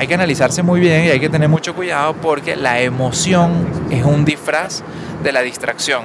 hay que analizarse muy bien y hay que tener mucho cuidado porque la emoción es un disfraz de la distracción.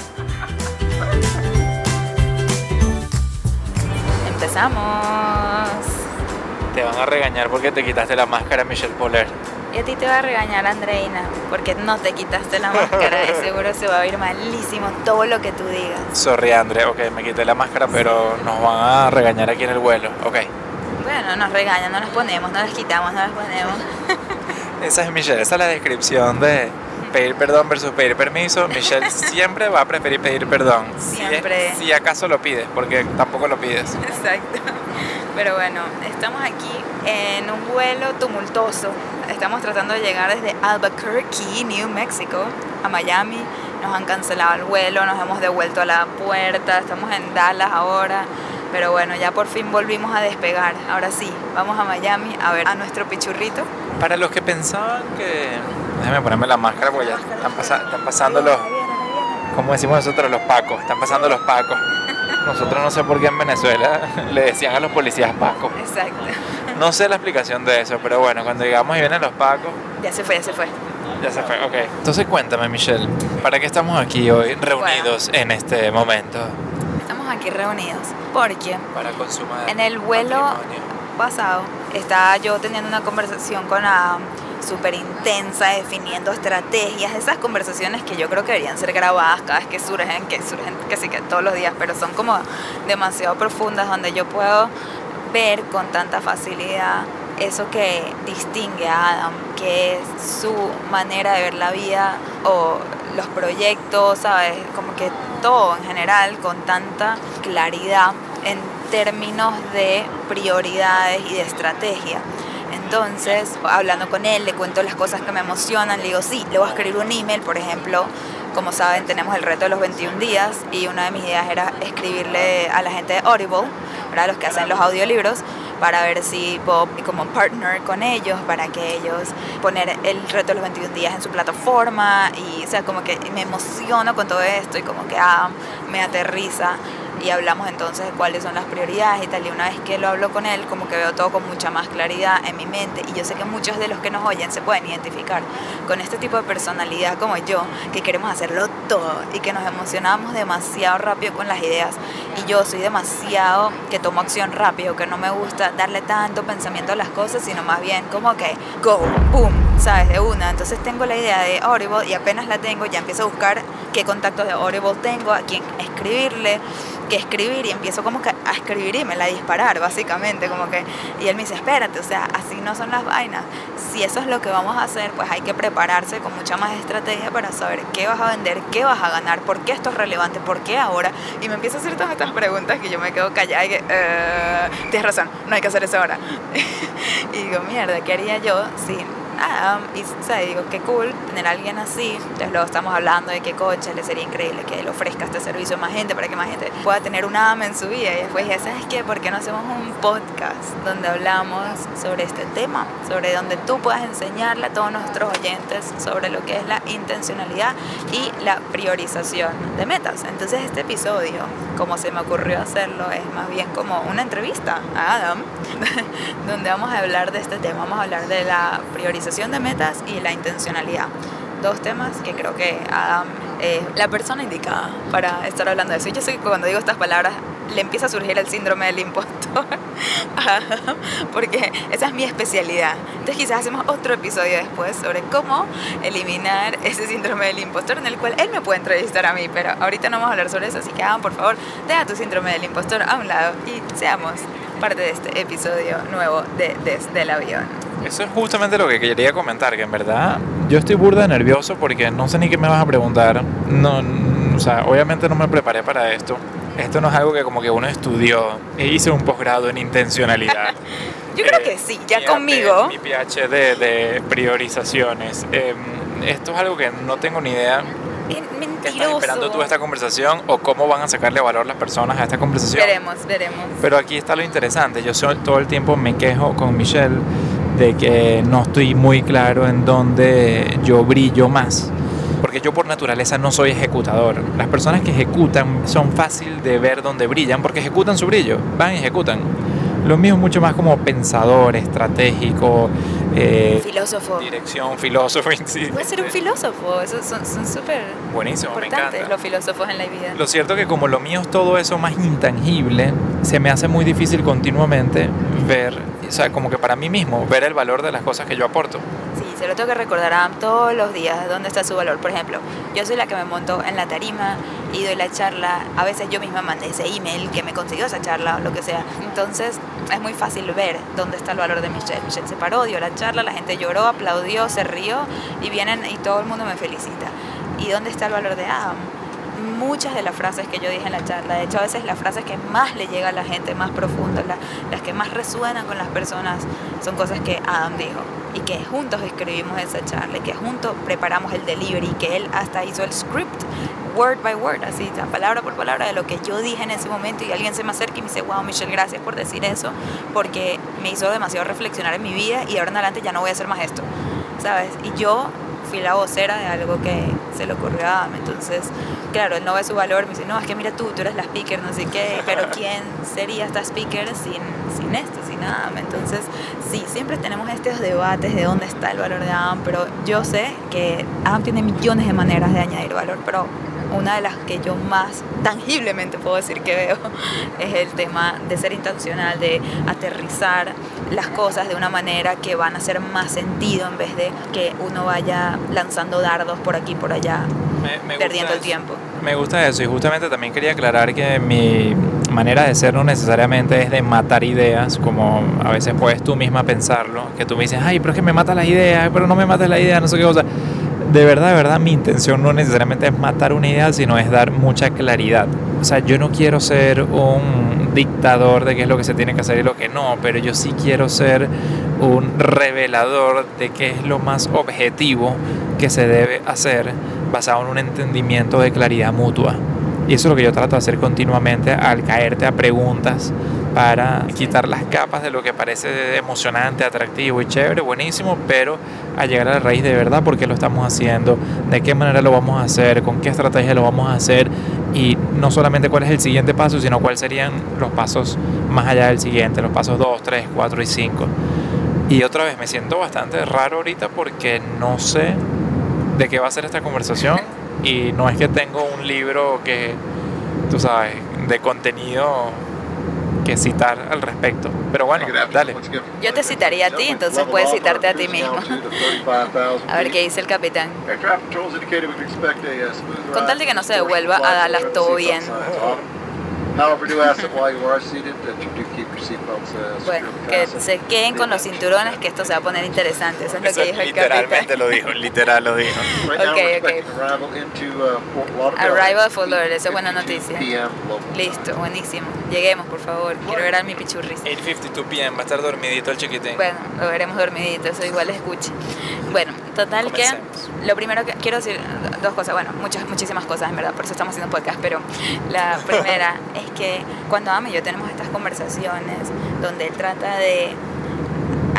Empezamos. Te van a regañar porque te quitaste la máscara, Michelle Poller. Y a ti te va a regañar Andreina porque no te quitaste la máscara y seguro se va a oír malísimo todo lo que tú digas. Sorry, Andre. Ok, me quité la máscara, pero nos van a regañar aquí en el vuelo. Ok. Bueno, nos regañan, no nos ponemos, no las quitamos, no las ponemos. esa es Michelle, esa es la descripción de pedir perdón versus pedir permiso. Michelle siempre va a preferir pedir perdón. Siempre. Si, si acaso lo pides, porque tampoco lo pides. Exacto. Pero bueno, estamos aquí en un vuelo tumultuoso. Estamos tratando de llegar desde Albuquerque, New Mexico, a Miami. Nos han cancelado el vuelo, nos hemos devuelto a la puerta, estamos en Dallas ahora. Pero bueno, ya por fin volvimos a despegar. Ahora sí, vamos a Miami a ver a nuestro pichurrito. Para los que pensaban que... Déjame ponerme la máscara porque ya están, pasa- están pasando los... Como decimos nosotros, los pacos. Están pasando los pacos. Nosotros no sé por qué en Venezuela le decían a los policías pacos. Exacto. No sé la explicación de eso, pero bueno, cuando llegamos y vienen los pacos, Ya se fue, ya se fue. ya se fue, ok. Entonces cuéntame, Michelle, ¿para qué estamos aquí hoy reunidos en este momento? Aquí reunidos porque Para consumar En el vuelo matrimonio. pasado estaba yo teniendo una conversación con la súper intensa, definiendo estrategias, esas conversaciones que yo creo que deberían ser grabadas cada vez que surgen, que surgen casi que todos los días, pero son como demasiado profundas donde yo puedo ver con tanta facilidad eso que distingue a Adam, que es su manera de ver la vida o los proyectos, ¿sabes? Como que todo en general con tanta claridad en términos de prioridades y de estrategia. Entonces, hablando con él, le cuento las cosas que me emocionan, le digo, sí, le voy a escribir un email, por ejemplo, como saben, tenemos el reto de los 21 días y una de mis ideas era escribirle a la gente de Audible, ¿verdad? los que hacen los audiolibros, para ver si puedo como partner con ellos, para que ellos poner el reto de los 21 días en su plataforma y, o sea, como que me emociono con todo esto y como que ah, me aterriza y hablamos entonces de cuáles son las prioridades y tal. Y una vez que lo hablo con él, como que veo todo con mucha más claridad en mi mente. Y yo sé que muchos de los que nos oyen se pueden identificar con este tipo de personalidad como yo, que queremos hacerlo todo y que nos emocionamos demasiado rápido con las ideas. Y yo soy demasiado que tomo acción rápido, que no me gusta darle tanto pensamiento a las cosas, sino más bien como que go, boom, ¿sabes? De una. Entonces tengo la idea de Audible y apenas la tengo, ya empiezo a buscar qué contactos de Audible tengo, a quién escribirle que escribir y empiezo como que a escribir y me la disparar básicamente como que y él me dice espérate o sea así no son las vainas. Si eso es lo que vamos a hacer pues hay que prepararse con mucha más estrategia para saber qué vas a vender qué vas a ganar por qué esto es relevante por qué ahora y me empieza a hacer todas estas preguntas que yo me quedo callada y que "Eh, tienes razón no hay que hacer eso ahora y digo mierda qué haría yo si nada, y o sea, digo, qué cool tener a alguien así. Entonces luego estamos hablando de que coche le sería increíble que él ofrezca este servicio a más gente para que más gente pueda tener un AMA en su vida. Y después dije, ¿sabes qué? ¿Por qué no hacemos un podcast donde hablamos sobre este tema? Sobre donde tú puedas enseñarle a todos nuestros oyentes sobre lo que es la intencionalidad y la priorización de metas. Entonces este episodio, como se me ocurrió hacerlo, es más bien como una entrevista a Adam, donde vamos a hablar de este tema. Vamos a hablar de la priorización de metas y la intencionalidad. Dos temas que creo que Adam es la persona indicada para estar hablando de eso. Y yo sé que cuando digo estas palabras le empieza a surgir el síndrome del impostor, porque esa es mi especialidad. Entonces quizás hacemos otro episodio después sobre cómo eliminar ese síndrome del impostor en el cual él me puede entrevistar a mí, pero ahorita no vamos a hablar sobre eso, así que hagan por favor, deja tu síndrome del impostor a un lado y seamos parte de este episodio nuevo de Desde el Avión. Eso es justamente lo que quería comentar, que en verdad yo estoy burda nervioso porque no sé ni qué me vas a preguntar. No, o sea, obviamente no me preparé para esto. Esto no es algo que como que uno estudió e hice un posgrado en intencionalidad. yo creo que sí, ya conmigo. Mi PhD de priorizaciones. Em, esto es algo que no tengo ni idea ¿Estás esperando tú esta conversación o cómo van a sacarle valor las personas a esta conversación? Veremos, veremos. Pero aquí está lo interesante. Yo todo el tiempo me quejo con Michelle de que no estoy muy claro en dónde yo brillo más. Porque yo por naturaleza no soy ejecutador. Las personas que ejecutan son fácil de ver dónde brillan porque ejecutan su brillo, van y ejecutan. Lo mío es mucho más como pensador, estratégico, eh, filósofo. Dirección, filósofo. Puede ser un filósofo, esos son súper Buenísimo, importantes los filósofos en la vida. Lo cierto que como lo mío es todo eso más intangible, se me hace muy difícil continuamente ver, o sea, como que para mí mismo, ver el valor de las cosas que yo aporto. Sí, se lo tengo que recordar a todos los días dónde está su valor. Por ejemplo, yo soy la que me monto en la tarima y doy la charla. A veces yo misma mandé ese email que me consiguió esa charla o lo que sea. Entonces es muy fácil ver dónde está el valor de Michelle. Michelle se paró, dio la charla, la gente lloró, aplaudió, se rió y vienen y todo el mundo me felicita. ¿Y dónde está el valor de Adam? Muchas de las frases que yo dije en la charla, de hecho a veces las frases que más le llega a la gente, más profundas, las que más resuenan con las personas, son cosas que Adam dijo y que juntos escribimos esa charla y que juntos preparamos el delivery, que él hasta hizo el script word by word, así, palabra por palabra de lo que yo dije en ese momento y alguien se me acerca y me dice, wow, Michelle, gracias por decir eso, porque me hizo demasiado reflexionar en mi vida y ahora en adelante ya no voy a hacer más esto, ¿sabes? Y yo fui la vocera de algo que se le ocurrió a Adam. Entonces, claro, él no ve su valor, me dice, no, es que mira tú, tú eres la speaker, no sé qué, pero ¿quién sería esta speaker sin, sin esto, sin Adam? Entonces, sí, siempre tenemos estos debates de dónde está el valor de Adam, pero yo sé que Adam tiene millones de maneras de añadir valor, pero una de las que yo más tangiblemente puedo decir que veo es el tema de ser intencional, de aterrizar las cosas de una manera que van a hacer más sentido en vez de que uno vaya lanzando dardos por aquí y por allá, perdiendo el tiempo. Me gusta eso y justamente también quería aclarar que mi manera de ser no necesariamente es de matar ideas, como a veces puedes tú misma pensarlo, que tú me dices, ay, pero es que me matas las ideas, pero no me matas la idea, no sé qué cosa de verdad, de verdad, mi intención no necesariamente es matar una idea, sino es dar mucha claridad. O sea, yo no quiero ser un dictador de qué es lo que se tiene que hacer y lo que no, pero yo sí quiero ser un revelador de qué es lo más objetivo que se debe hacer basado en un entendimiento de claridad mutua. Y eso es lo que yo trato de hacer continuamente al caerte a preguntas para quitar las capas de lo que parece emocionante, atractivo y chévere, buenísimo, pero a llegar a la raíz de verdad, por qué lo estamos haciendo, de qué manera lo vamos a hacer, con qué estrategia lo vamos a hacer y no solamente cuál es el siguiente paso, sino cuáles serían los pasos más allá del siguiente, los pasos 2, 3, 4 y 5. Y otra vez me siento bastante raro ahorita porque no sé de qué va a ser esta conversación y no es que tengo un libro que, tú sabes, de contenido que citar al respecto. Pero bueno, dale. Yo te citaría a ti, entonces puedes citarte a ti mismo. a ver qué dice el capitán. Con tal de que no se devuelva a Dallas todo bien. Bueno, que se queden con los cinturones, que esto se va a poner interesante. Eso es lo que dijo el Literalmente lo dijo, literal lo dijo. ok, ok. Arrival of Fort Lauderdale, esa es buena noticia. Listo, buenísimo. Lleguemos, por favor. Quiero ver a mi pichurris. 8.52 p.m. va a estar dormidito el chiquitín. Bueno, lo veremos dormidito, eso igual escuche. Bueno, total que lo primero que quiero decir dos cosas, bueno, muchas muchísimas cosas en verdad, por eso estamos haciendo podcast, pero la primera es que cuando Ame y yo tenemos estas conversaciones donde él trata de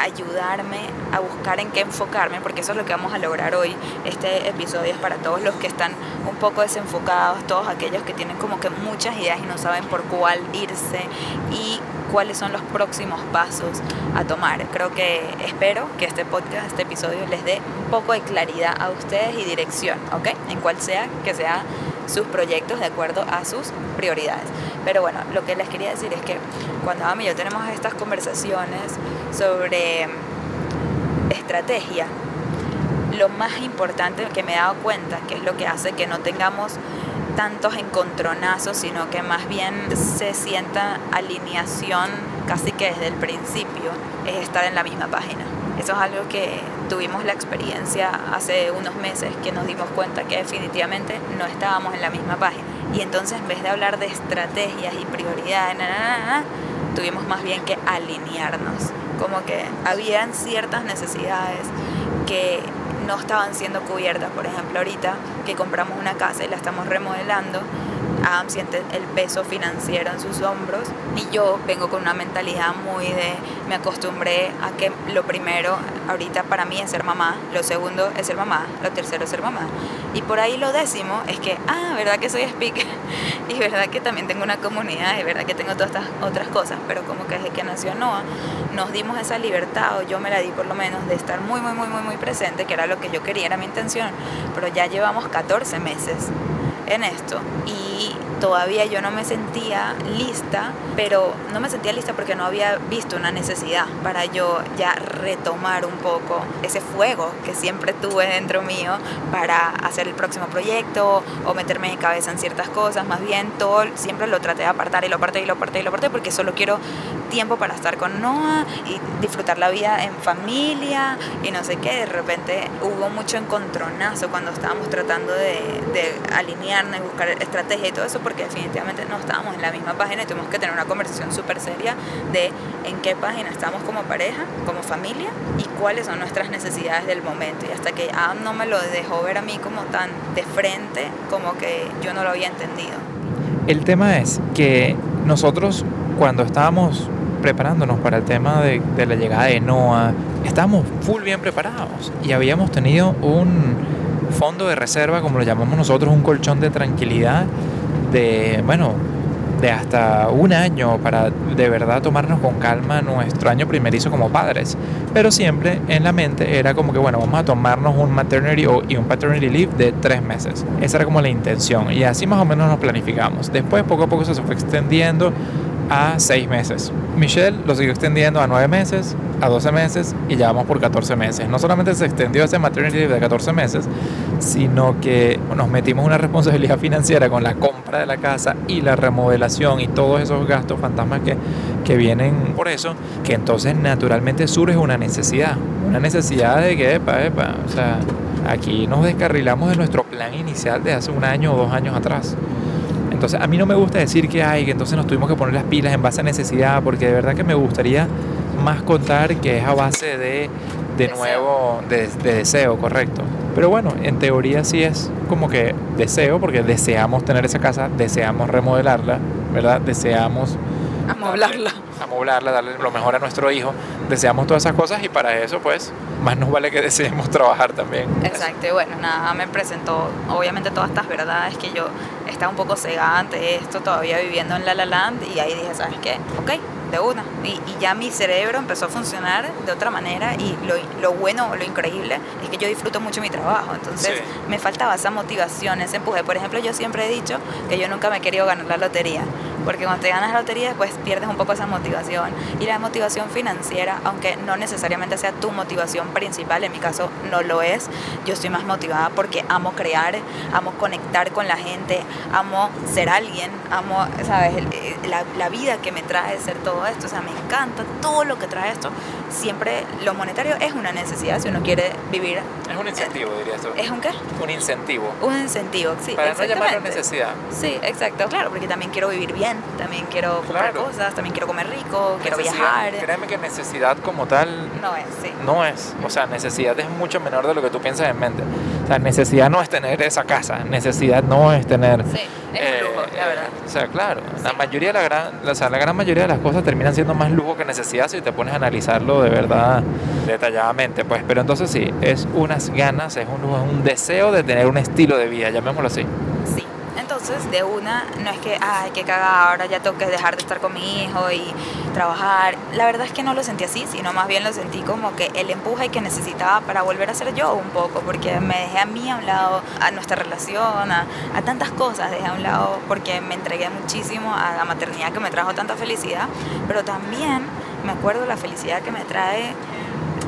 ayudarme a buscar en qué enfocarme, porque eso es lo que vamos a lograr hoy. Este episodio es para todos los que están un poco desenfocados, todos aquellos que tienen como que muchas ideas y no saben por cuál irse y cuáles son los próximos pasos a tomar. Creo que espero que este podcast, este episodio les dé un poco de claridad a ustedes y dirección, ¿ok? En cual sea que sea sus proyectos de acuerdo a sus prioridades. Pero bueno, lo que les quería decir es que cuando Ami y yo tenemos estas conversaciones sobre estrategia, lo más importante que me he dado cuenta, que es lo que hace que no tengamos tantos encontronazos, sino que más bien se sienta alineación casi que desde el principio, es estar en la misma página. Eso es algo que tuvimos la experiencia hace unos meses que nos dimos cuenta que definitivamente no estábamos en la misma página. Y entonces en vez de hablar de estrategias y prioridades, tuvimos más bien que alinearnos. Como que habían ciertas necesidades que no estaban siendo cubiertas. Por ejemplo, ahorita que compramos una casa y la estamos remodelando, Adam siente el peso financiero en sus hombros y yo vengo con una mentalidad muy de me acostumbré a que lo primero ahorita para mí es ser mamá, lo segundo es ser mamá, lo tercero es ser mamá. Y por ahí lo décimo es que, ah, verdad que soy speaker y verdad que también tengo una comunidad y verdad que tengo todas estas otras cosas, pero como que desde que nació Noah nos dimos esa libertad, o yo me la di por lo menos, de estar muy, muy, muy, muy, muy presente, que era lo que yo quería, era mi intención, pero ya llevamos 14 meses en esto. Y todavía yo no me sentía lista, pero no me sentía lista porque no había visto una necesidad para yo ya retomar un poco ese fuego que siempre tuve dentro mío para hacer el próximo proyecto o meterme de cabeza en ciertas cosas, más bien todo siempre lo traté de apartar y lo aparté y lo aparté y lo aparté porque solo quiero tiempo para estar con Noah y disfrutar la vida en familia y no sé qué, de repente hubo mucho encontronazo cuando estábamos tratando de, de alinearnos buscar estrategia y todo eso porque definitivamente no estábamos en la misma página y tuvimos que tener una conversación súper seria de en qué página estamos como pareja, como familia y cuáles son nuestras necesidades del momento. Y hasta que Adam no me lo dejó ver a mí como tan de frente, como que yo no lo había entendido. El tema es que nosotros cuando estábamos preparándonos para el tema de, de la llegada de Noah, estábamos full bien preparados y habíamos tenido un fondo de reserva, como lo llamamos nosotros, un colchón de tranquilidad de, bueno, de hasta un año para de verdad tomarnos con calma nuestro año primerizo como padres. Pero siempre en la mente era como que, bueno, vamos a tomarnos un maternity y un paternity leave de tres meses. Esa era como la intención y así más o menos nos planificamos. Después poco a poco se fue extendiendo a seis meses. Michelle lo siguió extendiendo a nueve meses, a 12 meses y ya vamos por 14 meses. No solamente se extendió ese maternity leave de 14 meses, sino que nos metimos una responsabilidad financiera con la compra de la casa y la remodelación y todos esos gastos fantasmas que, que vienen por eso, que entonces naturalmente surge una necesidad, una necesidad de que, epa, epa, o sea, aquí nos descarrilamos de nuestro plan inicial de hace un año o dos años atrás. Entonces, a mí no me gusta decir que hay, que entonces nos tuvimos que poner las pilas en base a necesidad, porque de verdad que me gustaría más contar que es a base de, de nuevo, de, de deseo, correcto. Pero bueno, en teoría sí es como que deseo, porque deseamos tener esa casa, deseamos remodelarla, ¿verdad? Deseamos amoblarla. Amoblarla, darle lo mejor a nuestro hijo. Deseamos todas esas cosas y para eso, pues, más nos vale que deseemos trabajar también. Exacto, y bueno, nada, me presentó obviamente todas estas verdades que yo estaba un poco cegada ante esto, todavía viviendo en La La Land, y ahí dije, ¿sabes qué? Ok, de una. Y, y, ya mi cerebro empezó a funcionar de otra manera y lo, lo, bueno, lo increíble es que yo disfruto mucho mi trabajo. Entonces sí. me faltaba esa motivación, ese empuje. Por ejemplo, yo siempre he dicho que yo nunca me he querido ganar la lotería. Porque cuando te ganas la lotería, después pierdes un poco esa motivación. Y la motivación financiera, aunque no necesariamente sea tu motivación principal, en mi caso no lo es, yo estoy más motivada porque amo crear, amo conectar con la gente, amo ser alguien, amo, ¿sabes? La, la vida que me trae ser todo esto. O sea, me encanta todo lo que trae esto. Siempre lo monetario es una necesidad si uno quiere vivir. Es un incentivo, eh, dirías tú. ¿Es un qué? Un incentivo. Un incentivo, sí. Para no llamarlo necesidad. Sí, exacto, claro, porque también quiero vivir bien, también quiero comprar claro. cosas, también quiero comer rico, quiero necesidad, viajar. Créeme que necesidad como tal. No es, sí. No es. O sea, necesidad es mucho menor de lo que tú piensas en mente. O sea, necesidad no es tener esa casa, necesidad no es tener. Sí, es eh, un lujo, la verdad. O sea, claro, sí. la mayoría de la gran, o sea, la gran mayoría de las cosas terminan siendo más lujo que necesidad si te pones a analizarlo de verdad detalladamente, pues. Pero entonces sí, es unas ganas, es un es un deseo de tener un estilo de vida, llamémoslo así. Entonces, de una, no es que, ay, qué cagada, ahora ya tengo que dejar de estar con mi hijo y trabajar. La verdad es que no lo sentí así, sino más bien lo sentí como que el empuje que necesitaba para volver a ser yo un poco, porque me dejé a mí a un lado, a nuestra relación, a, a tantas cosas dejé a un lado, porque me entregué muchísimo a la maternidad que me trajo tanta felicidad, pero también me acuerdo la felicidad que me trae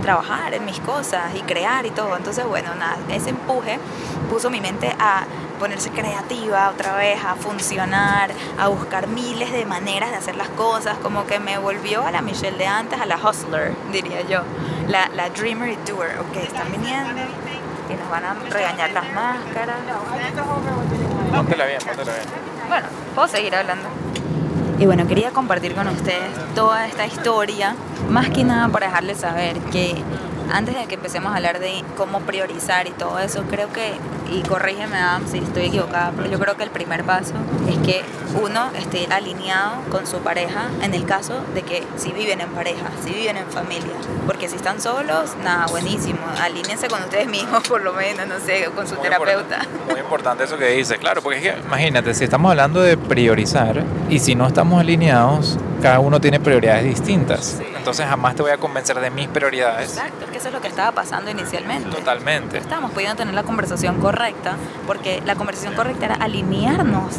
trabajar en mis cosas y crear y todo. Entonces, bueno, nada, ese empuje puso mi mente a ponerse creativa otra vez, a funcionar, a buscar miles de maneras de hacer las cosas, como que me volvió a la Michelle de antes, a la hustler, diría yo, la, la dreamer y doer, ok, están viniendo y nos van a regañar las máscaras. Póntela bien, póntela bien. Bueno, puedo seguir hablando. Y bueno, quería compartir con ustedes toda esta historia, más que nada para dejarles saber que antes de que empecemos a hablar de cómo priorizar y todo eso, creo que, y corrígeme Adam si estoy equivocada, pero yo creo que el primer paso es que uno esté alineado con su pareja en el caso de que si viven en pareja, si viven en familia, porque si están solos, nada, buenísimo, alíñense con ustedes mismos por lo menos, no sé, con su Muy terapeuta. importante- Muy importante eso que dices, claro, porque es que imagínate, si estamos hablando de priorizar y si no estamos alineados, cada uno tiene prioridades distintas. Sí. Entonces jamás te voy a convencer de mis prioridades. Exacto, es que eso es lo que estaba pasando inicialmente. Totalmente. estábamos pudiendo tener la conversación correcta, porque la conversación correcta era alinearnos,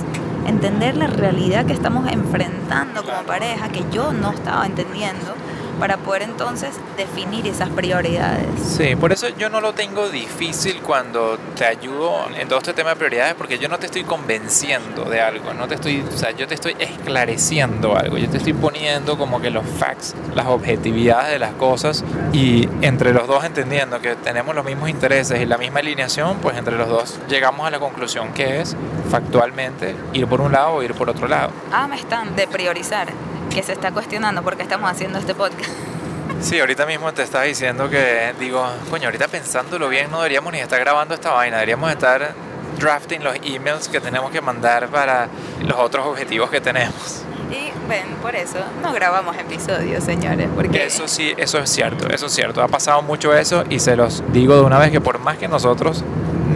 entender la realidad que estamos enfrentando como pareja, que yo no estaba entendiendo, para poder entonces definir esas prioridades. Sí, por eso yo no lo tengo difícil cuando te ayudo en todo este tema de prioridades, porque yo no te estoy convenciendo de algo, no te estoy, o sea, yo te estoy esclareciendo algo, yo te estoy poniendo como que los facts, las objetividades de las cosas y entre los dos entendiendo que tenemos los mismos intereses y la misma alineación, pues entre los dos llegamos a la conclusión que es factualmente ir por un lado o ir por otro lado. Ah, me están de priorizar, que se está cuestionando por qué estamos haciendo este podcast. Sí, ahorita mismo te estaba diciendo que, digo, coño, ahorita pensándolo bien, no deberíamos ni estar grabando esta vaina, deberíamos estar drafting los emails que tenemos que mandar para los otros objetivos que tenemos. Y ven, por eso no grabamos episodios, señores, porque Eso sí, eso es cierto, eso es cierto. Ha pasado mucho eso y se los digo de una vez que por más que nosotros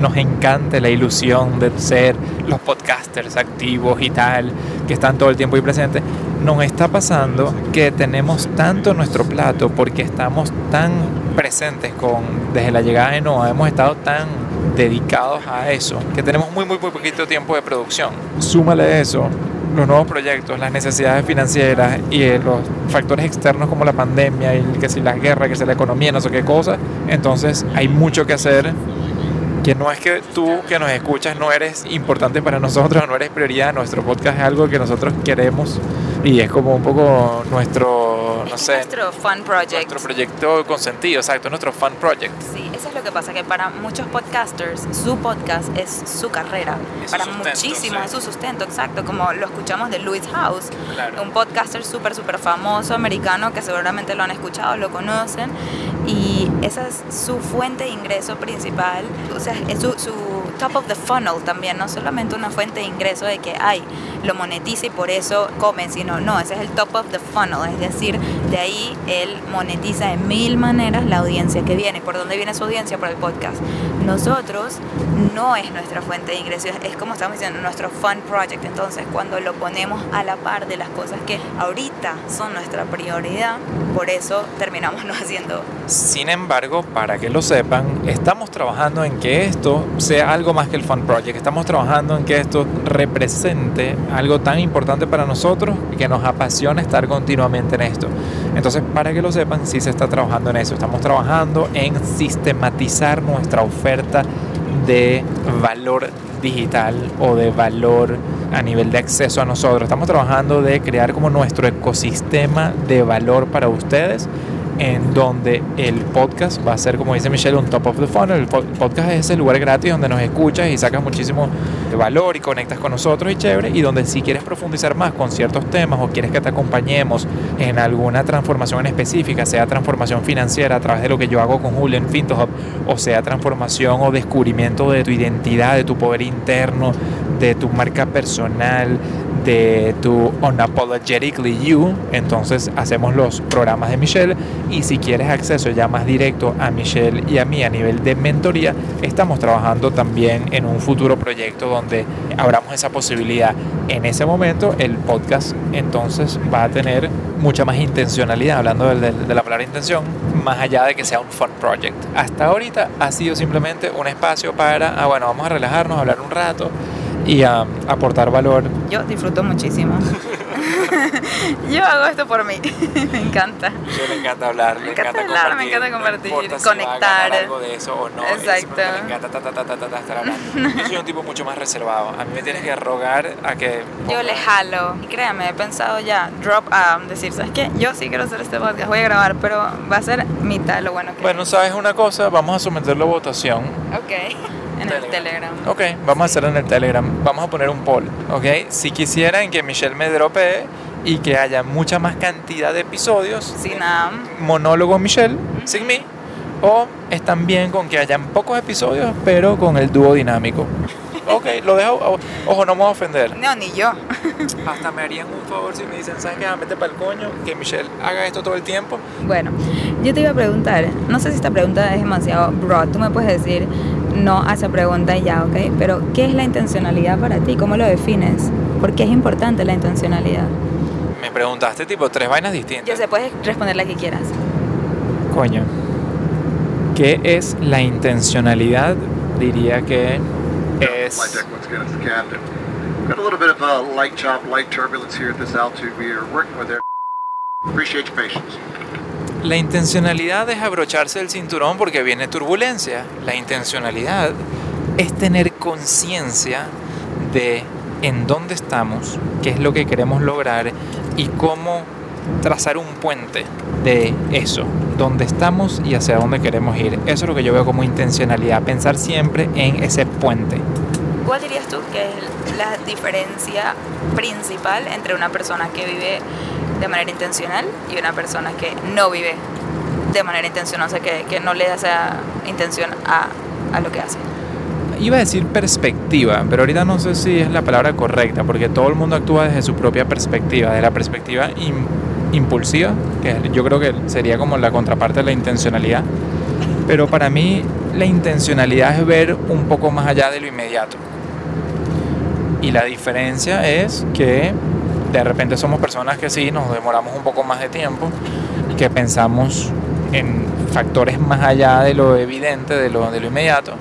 nos encante la ilusión de ser los podcasters activos y tal, que están todo el tiempo ahí presentes, nos está pasando que tenemos tanto nuestro plato porque estamos tan presentes con desde la llegada de Noah, hemos estado tan dedicados a eso, que tenemos muy muy muy poquito tiempo de producción. Súmale eso los nuevos proyectos, las necesidades financieras y eh, los factores externos como la pandemia y que si la guerra, que si la economía, no sé qué cosa, entonces hay mucho que hacer que no es que tú que nos escuchas no eres importante para nosotros, no eres prioridad, nuestro podcast es algo que nosotros queremos y es como un poco nuestro, no es sé, nuestro fun project. nuestro proyecto consentido, exacto, nuestro fun project. Sí, eso es lo que pasa, que para muchos podcasters su podcast es su carrera. Es para sustento, muchísimos sí. es su sustento, exacto, como lo escuchamos de Louis House, Claro. un podcaster súper, súper famoso americano que seguramente lo han escuchado, lo conocen, y esa es su fuente de ingreso principal, o sea, es su, su top of the funnel también, no solamente una fuente de ingreso de que, ay, lo monetiza y por eso comen, sino, no, ese es el top of the funnel, es decir, de ahí él monetiza de mil maneras la audiencia que viene. ¿Por dónde viene su audiencia? Por el podcast. Nosotros no es nuestra fuente de ingresos, es como estamos diciendo, nuestro fun project. Entonces, cuando lo ponemos a la par de las cosas que ahorita son nuestra prioridad, por eso terminamos no haciendo Sin embargo, para que lo sepan, estamos trabajando en que esto sea algo más que el Fun Project. Estamos trabajando en que esto represente algo tan importante para nosotros que nos apasiona estar continuamente en esto. Entonces, para que lo sepan, sí se está trabajando en eso. Estamos trabajando en sistematizar nuestra oferta de valor digital o de valor a nivel de acceso a nosotros. Estamos trabajando de crear como nuestro ecosistema de valor para ustedes en donde el podcast va a ser, como dice Michelle, un top of the funnel. El po- podcast es ese lugar gratis donde nos escuchas y sacas muchísimo valor y conectas con nosotros y chévere. Y donde si quieres profundizar más con ciertos temas o quieres que te acompañemos en alguna transformación en específica, sea transformación financiera a través de lo que yo hago con Julio en o sea transformación o descubrimiento de tu identidad, de tu poder interno, de tu marca personal, de tu Unapologetically You, entonces hacemos los programas de Michelle y si quieres acceso ya más directo a Michelle y a mí a nivel de mentoría, estamos trabajando también en un futuro proyecto donde abramos esa posibilidad. En ese momento el podcast entonces va a tener mucha más intencionalidad, hablando de, de la palabra intención, más allá de que sea un fun project. Hasta ahorita ha sido simplemente un espacio para, ah, bueno, vamos a relajarnos, hablar un rato y a aportar valor. Yo disfruto muchísimo. Yo hago esto por mí. me encanta. Yo me encanta hablar, me, encanta, hablar, me encanta compartir, conectar. algo de eso o no. Exacto. Me encanta ta, ta, ta, ta, estar hablando. Yo soy un tipo mucho más reservado. A mí me tienes que rogar a que. Yo le jalo. Y créame, he pensado ya, drop a decir, ¿sabes qué? Yo sí quiero hacer este podcast, voy a grabar, pero va a ser mitad lo bueno que. Bueno, ¿sabes una cosa? Vamos a someterlo a votación. Ok. En el Telegram. Ok, vamos a hacerlo en el Telegram. Vamos a poner un poll, ¿ok? Si quisieran que Michelle me dropee y que haya mucha más cantidad de episodios. Sin Monólogo Michelle, sin mí. O están bien con que hayan pocos episodios, pero con el dúo dinámico. Ok, lo dejo. Ojo, no me voy a ofender. No, ni yo. Hasta me harían un favor si me dicen, ¿sabes qué? Vete para el coño, que Michelle haga esto todo el tiempo. Bueno, yo te iba a preguntar, no sé si esta pregunta es demasiado broad, tú me puedes decir no a esa pregunta ya, ¿ok? Pero, ¿qué es la intencionalidad para ti? ¿Cómo lo defines? ¿Por qué es importante la intencionalidad? Me preguntaste tipo tres vainas distintas. Yo sé, puedes responder la que quieras. Coño. ¿Qué es la intencionalidad? Diría que es... Flight deck once again, it's the captain. Got a little bit of light chop, light turbulence here at this altitude. We are working with air. Appreciate your patience. La intencionalidad es abrocharse el cinturón porque viene turbulencia. La intencionalidad es tener conciencia de en dónde estamos, qué es lo que queremos lograr y cómo trazar un puente de eso, dónde estamos y hacia dónde queremos ir. Eso es lo que yo veo como intencionalidad, pensar siempre en ese puente. ¿Cuál dirías tú que es la diferencia principal entre una persona que vive de manera intencional y una persona que no vive de manera intencional, o sea, que, que no le da esa intención a, a lo que hace? Iba a decir perspectiva, pero ahorita no sé si es la palabra correcta, porque todo el mundo actúa desde su propia perspectiva, de la perspectiva impulsiva, que yo creo que sería como la contraparte de la intencionalidad. Pero para mí la intencionalidad es ver un poco más allá de lo inmediato. Y la diferencia es que de repente somos personas que sí, nos demoramos un poco más de tiempo, que pensamos en factores más allá de lo evidente, de lo, de lo inmediato,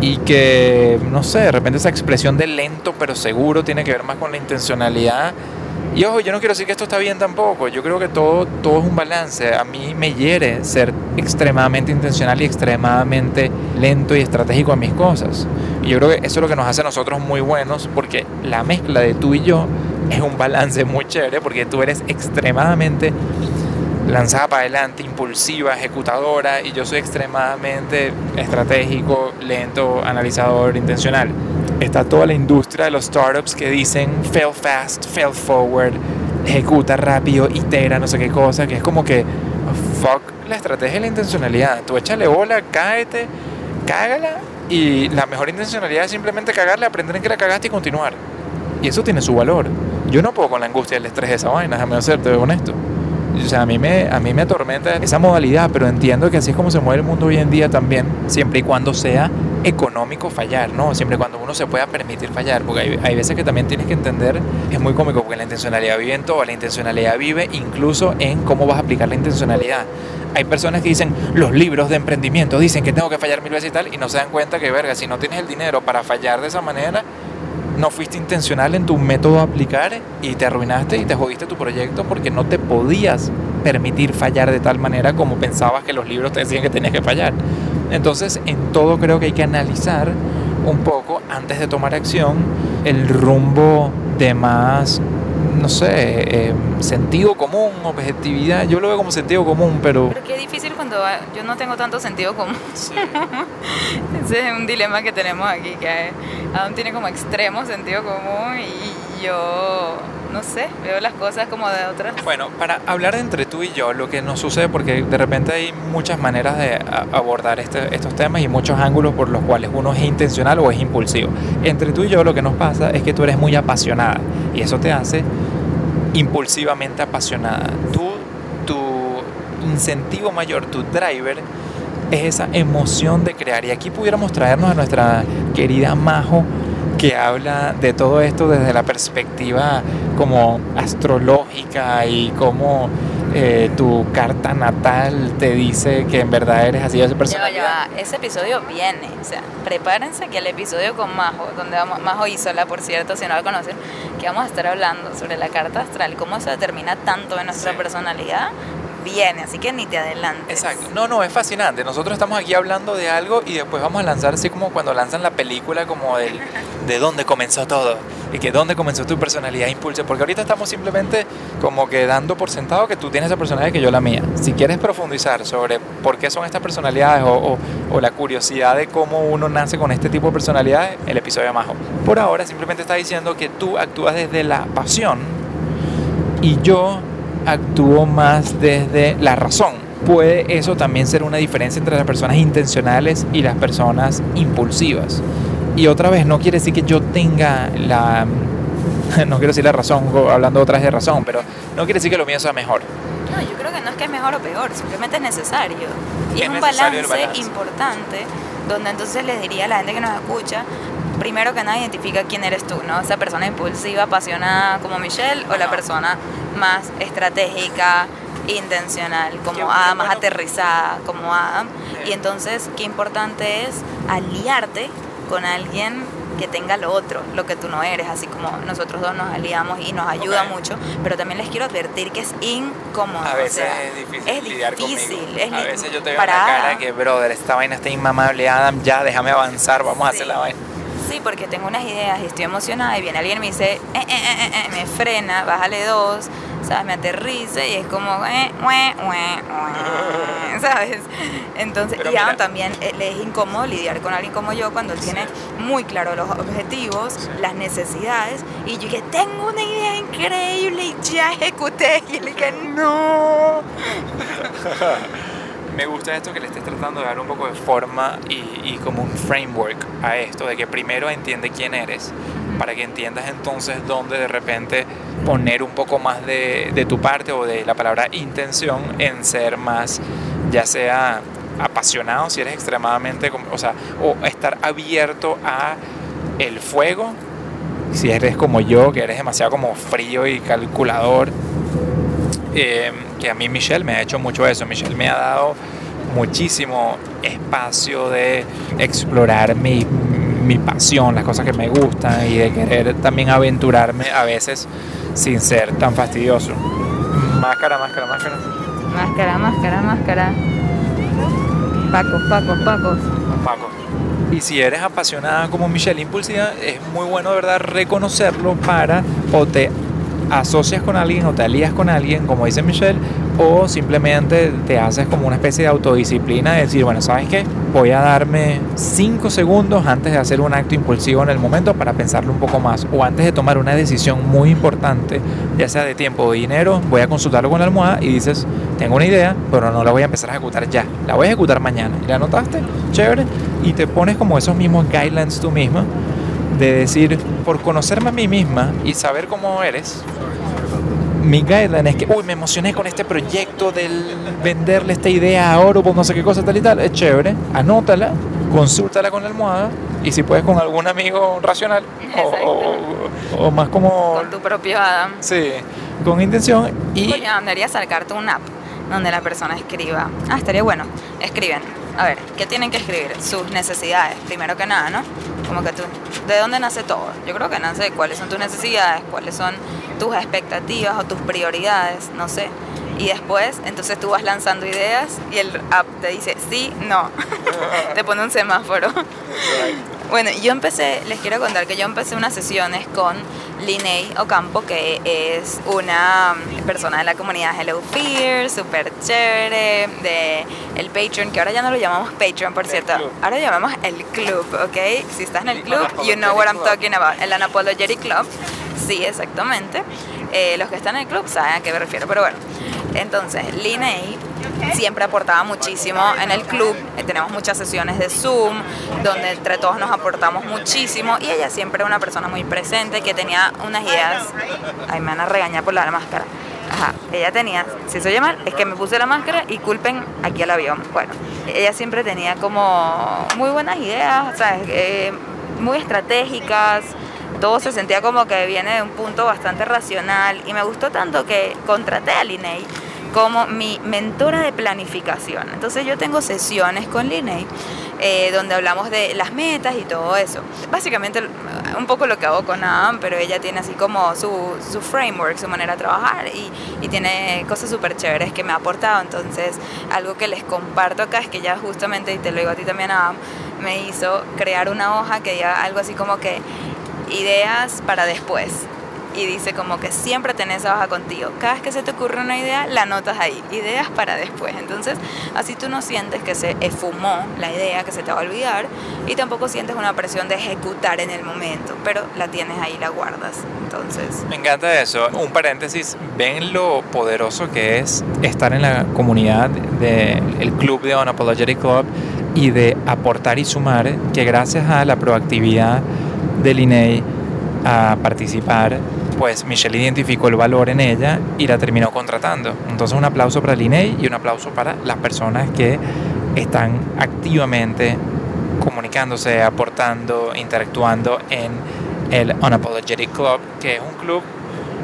y que, no sé, de repente esa expresión de lento pero seguro tiene que ver más con la intencionalidad y ojo, yo no quiero decir que esto está bien tampoco. Yo creo que todo, todo es un balance. A mí me hiere ser extremadamente intencional y extremadamente lento y estratégico en mis cosas. Y yo creo que eso es lo que nos hace a nosotros muy buenos porque la mezcla de tú y yo es un balance muy chévere porque tú eres extremadamente lanzada para adelante, impulsiva, ejecutadora y yo soy extremadamente estratégico, lento, analizador, intencional está toda la industria de los startups que dicen fail fast, fail forward, ejecuta rápido, itera, no sé qué cosa, que es como que fuck la estrategia y la intencionalidad. Tú échale bola, cáete, cágala y la mejor intencionalidad es simplemente cagarle, aprender en que la cagaste y continuar. Y eso tiene su valor. Yo no puedo con la angustia y el estrés de esa vaina, déjame serte honesto. O sea, a mí, me, a mí me atormenta esa modalidad, pero entiendo que así es como se mueve el mundo hoy en día también, siempre y cuando sea económico fallar, ¿no? Siempre cuando uno se pueda permitir fallar, porque hay, hay, veces que también tienes que entender, es muy cómico, porque la intencionalidad vive en todo, la intencionalidad vive incluso en cómo vas a aplicar la intencionalidad. Hay personas que dicen, los libros de emprendimiento dicen que tengo que fallar mil veces y tal, y no se dan cuenta que, verga, si no tienes el dinero para fallar de esa manera, no fuiste intencional en tu método a aplicar y te arruinaste y te jodiste tu proyecto porque no te podías permitir fallar de tal manera como pensabas que los libros te decían que tenías que fallar. Entonces, en todo creo que hay que analizar un poco antes de tomar acción el rumbo de más no sé, eh, sentido común, objetividad. Yo lo veo como sentido común, pero... Pero qué difícil cuando yo no tengo tanto sentido común. Ese es un dilema que tenemos aquí, que Adam tiene como extremo sentido común y yo no sé, veo las cosas como de otras. Bueno, para hablar entre tú y yo, lo que nos sucede, porque de repente hay muchas maneras de abordar este- estos temas y muchos ángulos por los cuales uno es intencional o es impulsivo. Entre tú y yo lo que nos pasa es que tú eres muy apasionada y eso te hace impulsivamente apasionada. Tú, tu incentivo mayor, tu driver, es esa emoción de crear. Y aquí pudiéramos traernos a nuestra querida Majo, que habla de todo esto desde la perspectiva como astrológica y como eh, tu carta natal te dice que en verdad eres así de esa va. Ese episodio viene, o sea, prepárense que el episodio con Majo, donde vamos, Majo Isola, por cierto, si no la conocen, que vamos a estar hablando sobre la carta astral, cómo se determina tanto en nuestra Sí. personalidad, así que ni te adelantes. Exacto. No, no, es fascinante. Nosotros estamos aquí hablando de algo y después vamos a lanzar así como cuando lanzan la película como del, de dónde comenzó todo y que dónde comenzó tu personalidad impulsa. Porque ahorita estamos simplemente como que dando por sentado que tú tienes esa personalidad que yo la mía. Si quieres profundizar sobre por qué son estas personalidades o, la curiosidad de cómo uno nace con este tipo de personalidades, el episodio de Majo. Por ahora simplemente está diciendo que tú actúas desde la pasión y yo actúo más desde la razón. Puede eso también ser una diferencia entre las personas intencionales y las personas impulsivas. Y otra vez, no quiere decir que yo tenga la... No quiero decir la razón, hablando otra vez de razón, pero no quiere decir que lo mío sea mejor. No, yo creo que no es que es mejor o peor, simplemente es necesario. Y Es es, un necesario balance, balance. importante donde entonces les diría a la gente que nos escucha, primero que nada identifica quién eres tú, ¿no? Esa persona impulsiva, apasionada como Michelle o la persona más estratégica, intencional, como Adam, más bueno. aterrizada como Adam. Sí. Y entonces, qué importante es aliarte con alguien que tenga lo otro, lo que tú no eres, así como nosotros dos nos aliamos y nos ayuda Ok. mucho, pero también les quiero advertir que es incómodo. A o veces sea, es difícil es lidiar difícil, es a veces yo te veo para la cara que, brother, esta vaina está inmamable, Adam, ya, déjame avanzar, vamos a Sí. hacer la vaina. Sí, porque tengo unas ideas y estoy emocionada y viene alguien y me dice, eh, eh, eh, me frena, bájale dos, ¿sabes? Me aterriza y es como, eh, ¿sabes? Entonces, Pero y mira- también le es incómodo lidiar con alguien como yo cuando él tiene muy claro los objetivos, las necesidades y yo dije, tengo una idea increíble y ya ejecuté y él dije, no. Me gusta esto que le estés tratando de dar un poco de forma y, como un framework a esto, de que primero entiende quién eres, para que entiendas entonces dónde de repente poner un poco más de, de tu parte o de la palabra intención en ser más, ya sea apasionado, si eres extremadamente, o sea, o estar abierto a el fuego, si eres como yo, que eres demasiado como frío y calculador, eh, que a mí Michelle me ha hecho mucho eso. Michelle me ha dado muchísimo espacio de explorar mi, mi pasión, las cosas que me gustan y de querer también aventurarme a veces sin ser tan fastidioso. Máscara, máscara, máscara. Máscara, máscara, máscara. Pacos, pacos, pacos. Paco. Y si eres apasionada como Michelle Impulsiva, es muy bueno de verdad reconocerlo para o te asocias con alguien o te alías con alguien, como dice Michelle, o simplemente te haces como una especie de autodisciplina de decir, bueno, ¿sabes qué? Voy a darme 5 segundos antes de hacer un acto impulsivo en el momento para pensarlo un poco más, o antes de tomar una decisión muy importante, ya sea de tiempo o dinero, voy a consultarlo con la almohada y dices, tengo una idea, pero no la voy a empezar a ejecutar ya, la voy a ejecutar mañana. ¿Y la anotaste? Chévere. Y te pones como esos mismos guidelines tú misma de decir, por conocerme a mí misma y saber cómo eres, mi guideline es que, uy, me emocioné con este proyecto del venderle esta idea a oro, pues no sé qué cosa, tal y tal, es chévere, anótala, consúltala con la almohada y si puedes con algún amigo racional o, o- o más como, Con tu propio Adam. sí, con intención y... Coño, debería sacarte un app donde la persona escriba. Ah, estaría bueno. Escriben. A ver, ¿qué tienen que escribir? Sus necesidades, primero que nada, ¿no? Como que tú, ¿de dónde nace todo? Yo creo que nace de cuáles son tus necesidades, cuáles son tus expectativas o tus prioridades, no sé. Y después, entonces tú vas lanzando ideas y el app te dice sí, no. te pone un semáforo. Bueno, yo empecé, les quiero contar que yo empecé unas sesiones con Linney Ocampo, que es una persona de la comunidad Hello Fear, súper chévere, de el Patreon, que ahora ya no lo llamamos Patreon, por cierto, club. ahora lo llamamos el club, ¿ok? Si estás en el club, you know what I'm talking about, el Unapologetic Club. Sí, exactamente. Eh, los que están en el club saben a qué me refiero, pero bueno. Entonces, Liney siempre aportaba muchísimo en el club. Eh, tenemos muchas sesiones de Zoom donde entre todos nos aportamos muchísimo y ella siempre era una persona muy presente que tenía unas ideas. Ay, me van a regañar por la máscara. Ajá, ella tenía, si se oye mal, es que me puse la máscara y culpen aquí al avión. Bueno, ella siempre tenía como muy buenas ideas, ¿sabes? Eh, muy estratégicas, todo se sentía como que viene de un punto bastante racional y me gustó tanto que contraté a Liney como mi mentora de planificación. Entonces yo tengo sesiones con Liney eh, donde hablamos de las metas y todo eso. Básicamente un poco lo que hago con Adam, pero ella tiene así como su, su framework, su manera de trabajar y, tiene cosas súper chéveres que me ha aportado. Entonces algo que les comparto acá es que ya justamente, y te lo digo a ti también Adam, me hizo crear una hoja que diga algo así como que ideas para después y dice como que siempre tenés esa hoja contigo. Cada vez que se te ocurre una idea, la anotas ahí. Ideas para después. Entonces, así tú no sientes que se esfumó la idea, que se te va a olvidar y tampoco sientes una presión de ejecutar en el momento, pero la tienes ahí, la guardas. Entonces... Me encanta eso. Un paréntesis, ven lo poderoso que es estar en la comunidad del club de Unapologetic Club y de aportar y sumar, que gracias a la proactividad del INEI a participar, pues Michelle identificó el valor en ella y la terminó contratando. Entonces un aplauso para el INEI y un aplauso para las personas que están activamente comunicándose, aportando, interactuando en el Unapologetic Club, que es un club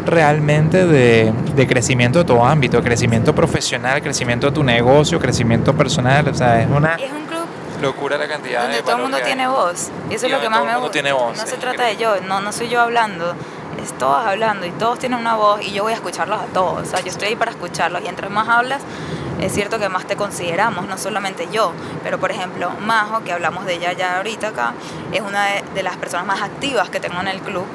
realmente de, de, crecimiento de todo ámbito, crecimiento profesional, crecimiento de tu negocio, crecimiento personal, o sea, es una... Es un club locura la cantidad donde de todo el mundo tiene voz. Eso es lo que más todo me gusta. tiene voz, no se trata de yo, no, no soy yo hablando, es todos hablando y todos tienen una voz y yo voy a escucharlos a todos. O sea, yo estoy ahí para escucharlos y entre más hablas, es cierto que más te consideramos, no solamente yo, pero por ejemplo, Majo, que hablamos de ella ya ahorita acá, es una de, de las personas más activas que tengo en el club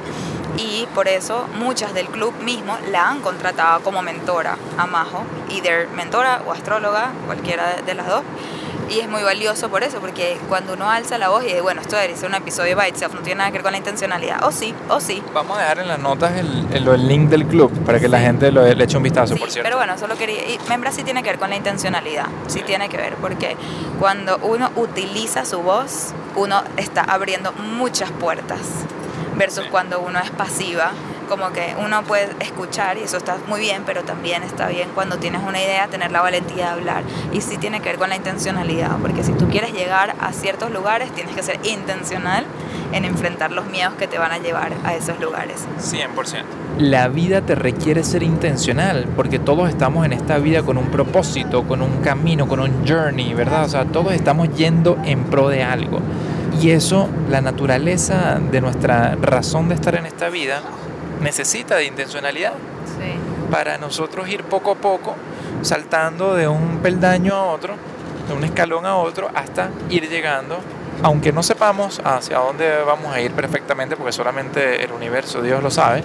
y por eso muchas del club mismo la han contratado como mentora a Majo, either mentora o astróloga, cualquiera de, de las dos. Y es muy valioso por eso, porque cuando uno alza la voz y dice, bueno, esto es un episodio by itself, no tiene nada que ver con la intencionalidad, o sí, o sí. Vamos a dejar en las notas el, el, el link del club para que la gente lo, le eche un vistazo, Sí, por cierto. pero bueno, solo quería. Y Membra sí tiene que ver con la intencionalidad. Sí tiene que ver, porque cuando uno utiliza su voz, uno está abriendo muchas puertas. Versus Sí. cuando uno es pasiva, como que uno puede escuchar y eso está muy bien, pero también está bien cuando tienes una idea, tener la valentía de hablar. Y sí tiene que ver con la intencionalidad, porque si tú quieres llegar a ciertos lugares, tienes que ser intencional en enfrentar los miedos que te van a llevar a esos lugares. 100%. La vida te requiere ser intencional, porque todos estamos en esta vida con un propósito, con un camino, con un journey, ¿verdad? O sea, todos estamos yendo en pro de algo. Y eso, la naturaleza de nuestra razón de estar en esta vida, necesita de intencionalidad Sí. para nosotros ir poco a poco saltando de un peldaño a otro, de un escalón a otro, hasta ir llegando, aunque no sepamos hacia dónde vamos a ir perfectamente, porque solamente el universo, Dios lo sabe,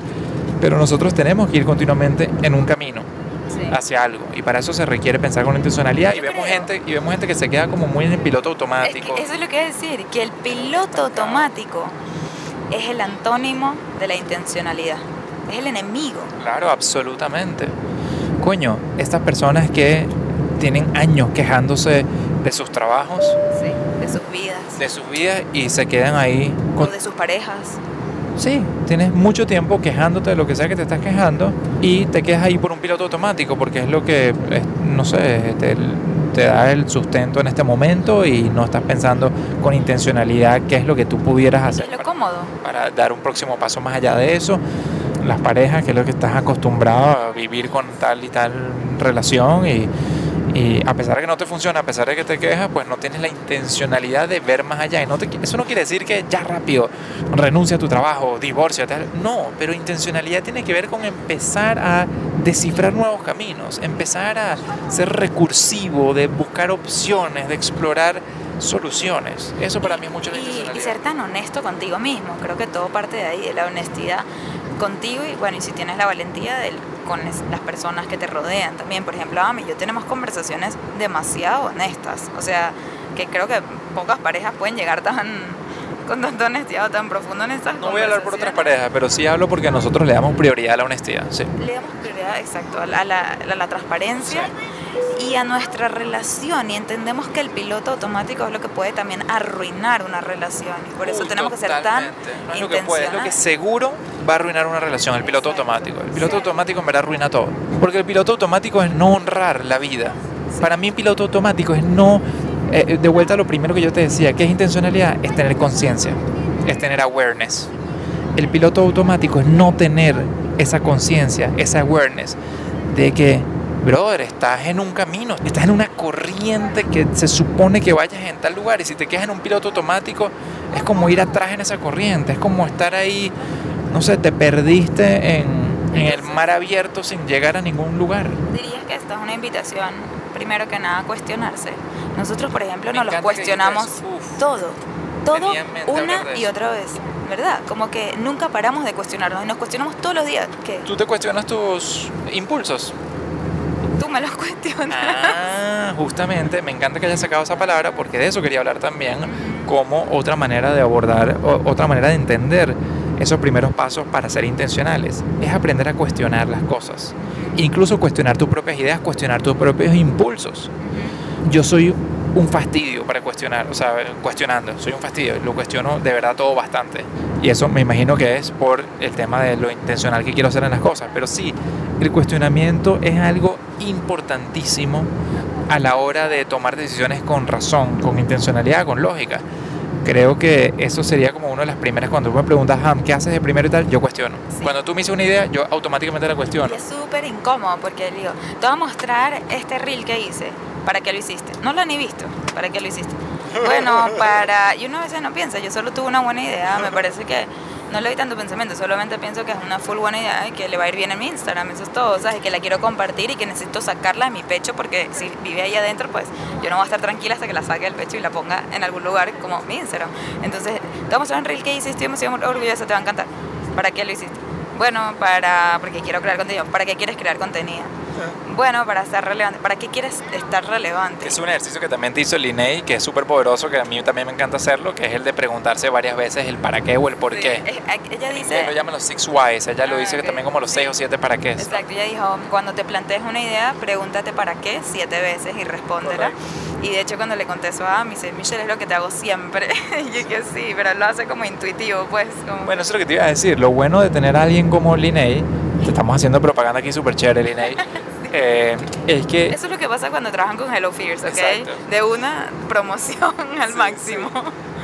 pero nosotros tenemos que ir continuamente en un camino Sí. hacia algo y para eso se requiere pensar con intencionalidad y Yo vemos creo. gente y vemos gente que se queda como muy en el piloto Es que automático eso es lo que iba a decir, que el piloto automático es el antónimo de la intencionalidad. Es el enemigo. Claro, absolutamente. Coño, estas personas que tienen años quejándose de sus trabajos, Sí. De sus vidas. de sus vidas y se quedan ahí O con... de sus parejas. Sí, tienes mucho tiempo quejándote de lo que sea que te estás quejando y te quedas ahí por un piloto automático porque es lo que, no sé, te, te da el sustento en este momento y no estás pensando con intencionalidad qué es lo que tú pudieras hacer Es lo para, para dar un próximo paso más allá de eso. Las parejas, que es lo que estás acostumbrado a vivir con tal y tal relación y, y a pesar de que no te funciona, a pesar de que te quejas, pues no tienes la intencionalidad de ver más allá. Y no te, eso no quiere decir que ya rápido renuncia a tu trabajo, divorcia, tal. No, pero intencionalidad tiene que ver con empezar a descifrar nuevos caminos, empezar a ser recursivo, de buscar opciones, de explorar soluciones. Eso para mí es mucho la Y, y intencionalidad. ser tan honesto contigo mismo. Creo que todo parte de ahí, de la honestidad contigo y bueno, y si tienes la valentía del, con las personas que te rodean también. Por ejemplo, Ami y yo tenemos conversaciones demasiado honestas. O sea, que creo que pocas parejas pueden llegar tan con tanta honestidad o tan profundo en estas No voy a hablar por otras parejas, pero sí hablo porque nosotros le damos prioridad a la honestidad. Sí. Le damos prioridad, exacto, a la, a la- a la transparencia y a nuestra relación y entendemos que el piloto automático es lo que puede también arruinar una relación y por eso Uy, tenemos que ser tan totalmente. No es lo que puede, es lo que seguro va a arruinar una relación, el piloto Exacto. automático. El piloto Sí. automático en verdad arruina todo. Porque el piloto automático es no honrar la vida. Para mí, piloto automático es no. eh, de vuelta a lo primero que yo te decía, que es intencionalidad, es tener conciencia, es tener awareness. El piloto automático es no tener esa conciencia, esa awareness de que, brother, estás en un camino, estás en una corriente que se supone que vayas en tal lugar y si te quedas en un piloto automático es como ir atrás en esa corriente, es como estar ahí, no sé, te perdiste en, en el mar abierto sin llegar a ningún lugar. Dirías que esta es una invitación, primero que nada, a cuestionarse. Nosotros, por ejemplo, Me nos lo cuestionamos. Uf. todo, todo una y otra vez, ¿verdad? Como que nunca paramos de cuestionarnos y nos cuestionamos todos los días. que ¿Tú te cuestionas tus impulsos? Tú me. Ah, justamente, me encanta que hayas sacado esa palabra porque de eso quería hablar también, como otra manera de abordar, otra manera de entender esos primeros pasos para ser intencionales. Es aprender a cuestionar las cosas. Incluso cuestionar tus propias ideas, cuestionar tus propios impulsos. Yo soy un fastidio para cuestionar, o sea, cuestionando, soy un fastidio, lo cuestiono de verdad todo bastante. Y eso me imagino que es por el tema de lo intencional que quiero hacer en las cosas. Pero sí, el cuestionamiento es algo importantísimo a la hora de tomar decisiones con razón, con intencionalidad, con lógica. Creo que eso sería como una de las primeras, cuando tú me preguntas, Ham, ¿qué haces de primero y tal? Yo cuestiono. Sí. Cuando tú me dices una idea, yo automáticamente la cuestiono. Y es súper incómodo porque le digo, te voy a mostrar este reel que hice. ¿Para qué lo hiciste? No lo han ni visto. ¿Para qué lo hiciste? Bueno, para... Y uno a veces no piensa, yo solo tuve una buena idea, me parece que no le doy tanto pensamiento, solamente pienso que es una full buena idea y que le va a ir bien en mi Instagram, eso es todo, ¿sabes? Y que la quiero compartir y que necesito sacarla de mi pecho porque si vive ahí adentro, pues yo no voy a estar tranquila hasta que la saque del pecho y la ponga en algún lugar como mi Instagram. Entonces, te vamos a mostrar un reel que hice, estoy demasiado orgullosa, te va a encantar. ¿Para qué lo hiciste? Bueno, para porque quiero crear contenido. ¿Para qué quieres crear contenido? Bueno, para estar relevante. ¿Para qué quieres estar relevante? Es un ejercicio que también te hizo Linney, que es súper poderoso, que a mí también me encanta hacerlo, que es el de preguntarse varias veces el para qué o el por Sí, qué. es- ella Ella dice... lo llama los six whys, ella lo Ah, dice que ok. también como los seis o siete para qué. Exacto, ella dijo, cuando te plantees una idea, pregúntate para qué siete veces y respóndela. Y de hecho cuando le contesto a me dice, Michelle, es lo que te hago siempre. y yo que sí, pero lo hace como intuitivo, pues. Como... Bueno, eso es lo que te iba a decir. Lo bueno de tener a alguien como Linney, estamos haciendo propaganda aquí súper chévere, Linney, eh, es que Eso es lo que pasa cuando trabajan con Hello Fears, ¿ok? Exacto. De una promoción al máximo.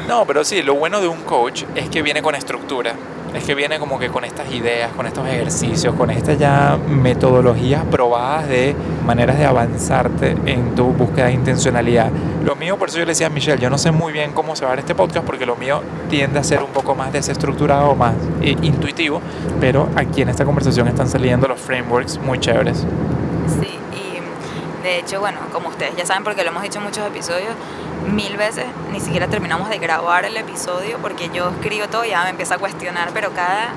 No, pero sí, lo bueno de un coach es que viene con estructura. Es que viene como que con estas ideas, con estos ejercicios, con estas ya metodologías probadas de maneras de avanzarte en tu búsqueda de intencionalidad. Lo mío, por eso yo le decía a Michelle, yo no sé muy bien cómo se va a ver este podcast porque lo mío tiende a ser un poco más desestructurado, más eh, intuitivo, pero aquí en esta conversación están saliendo los frameworks muy chéveres. Sí, de hecho, bueno, como ustedes ya saben, porque lo hemos dicho en muchos episodios, mil veces ni siquiera terminamos de grabar el episodio porque yo escribo todo y ya me empiezo a cuestionar, pero cada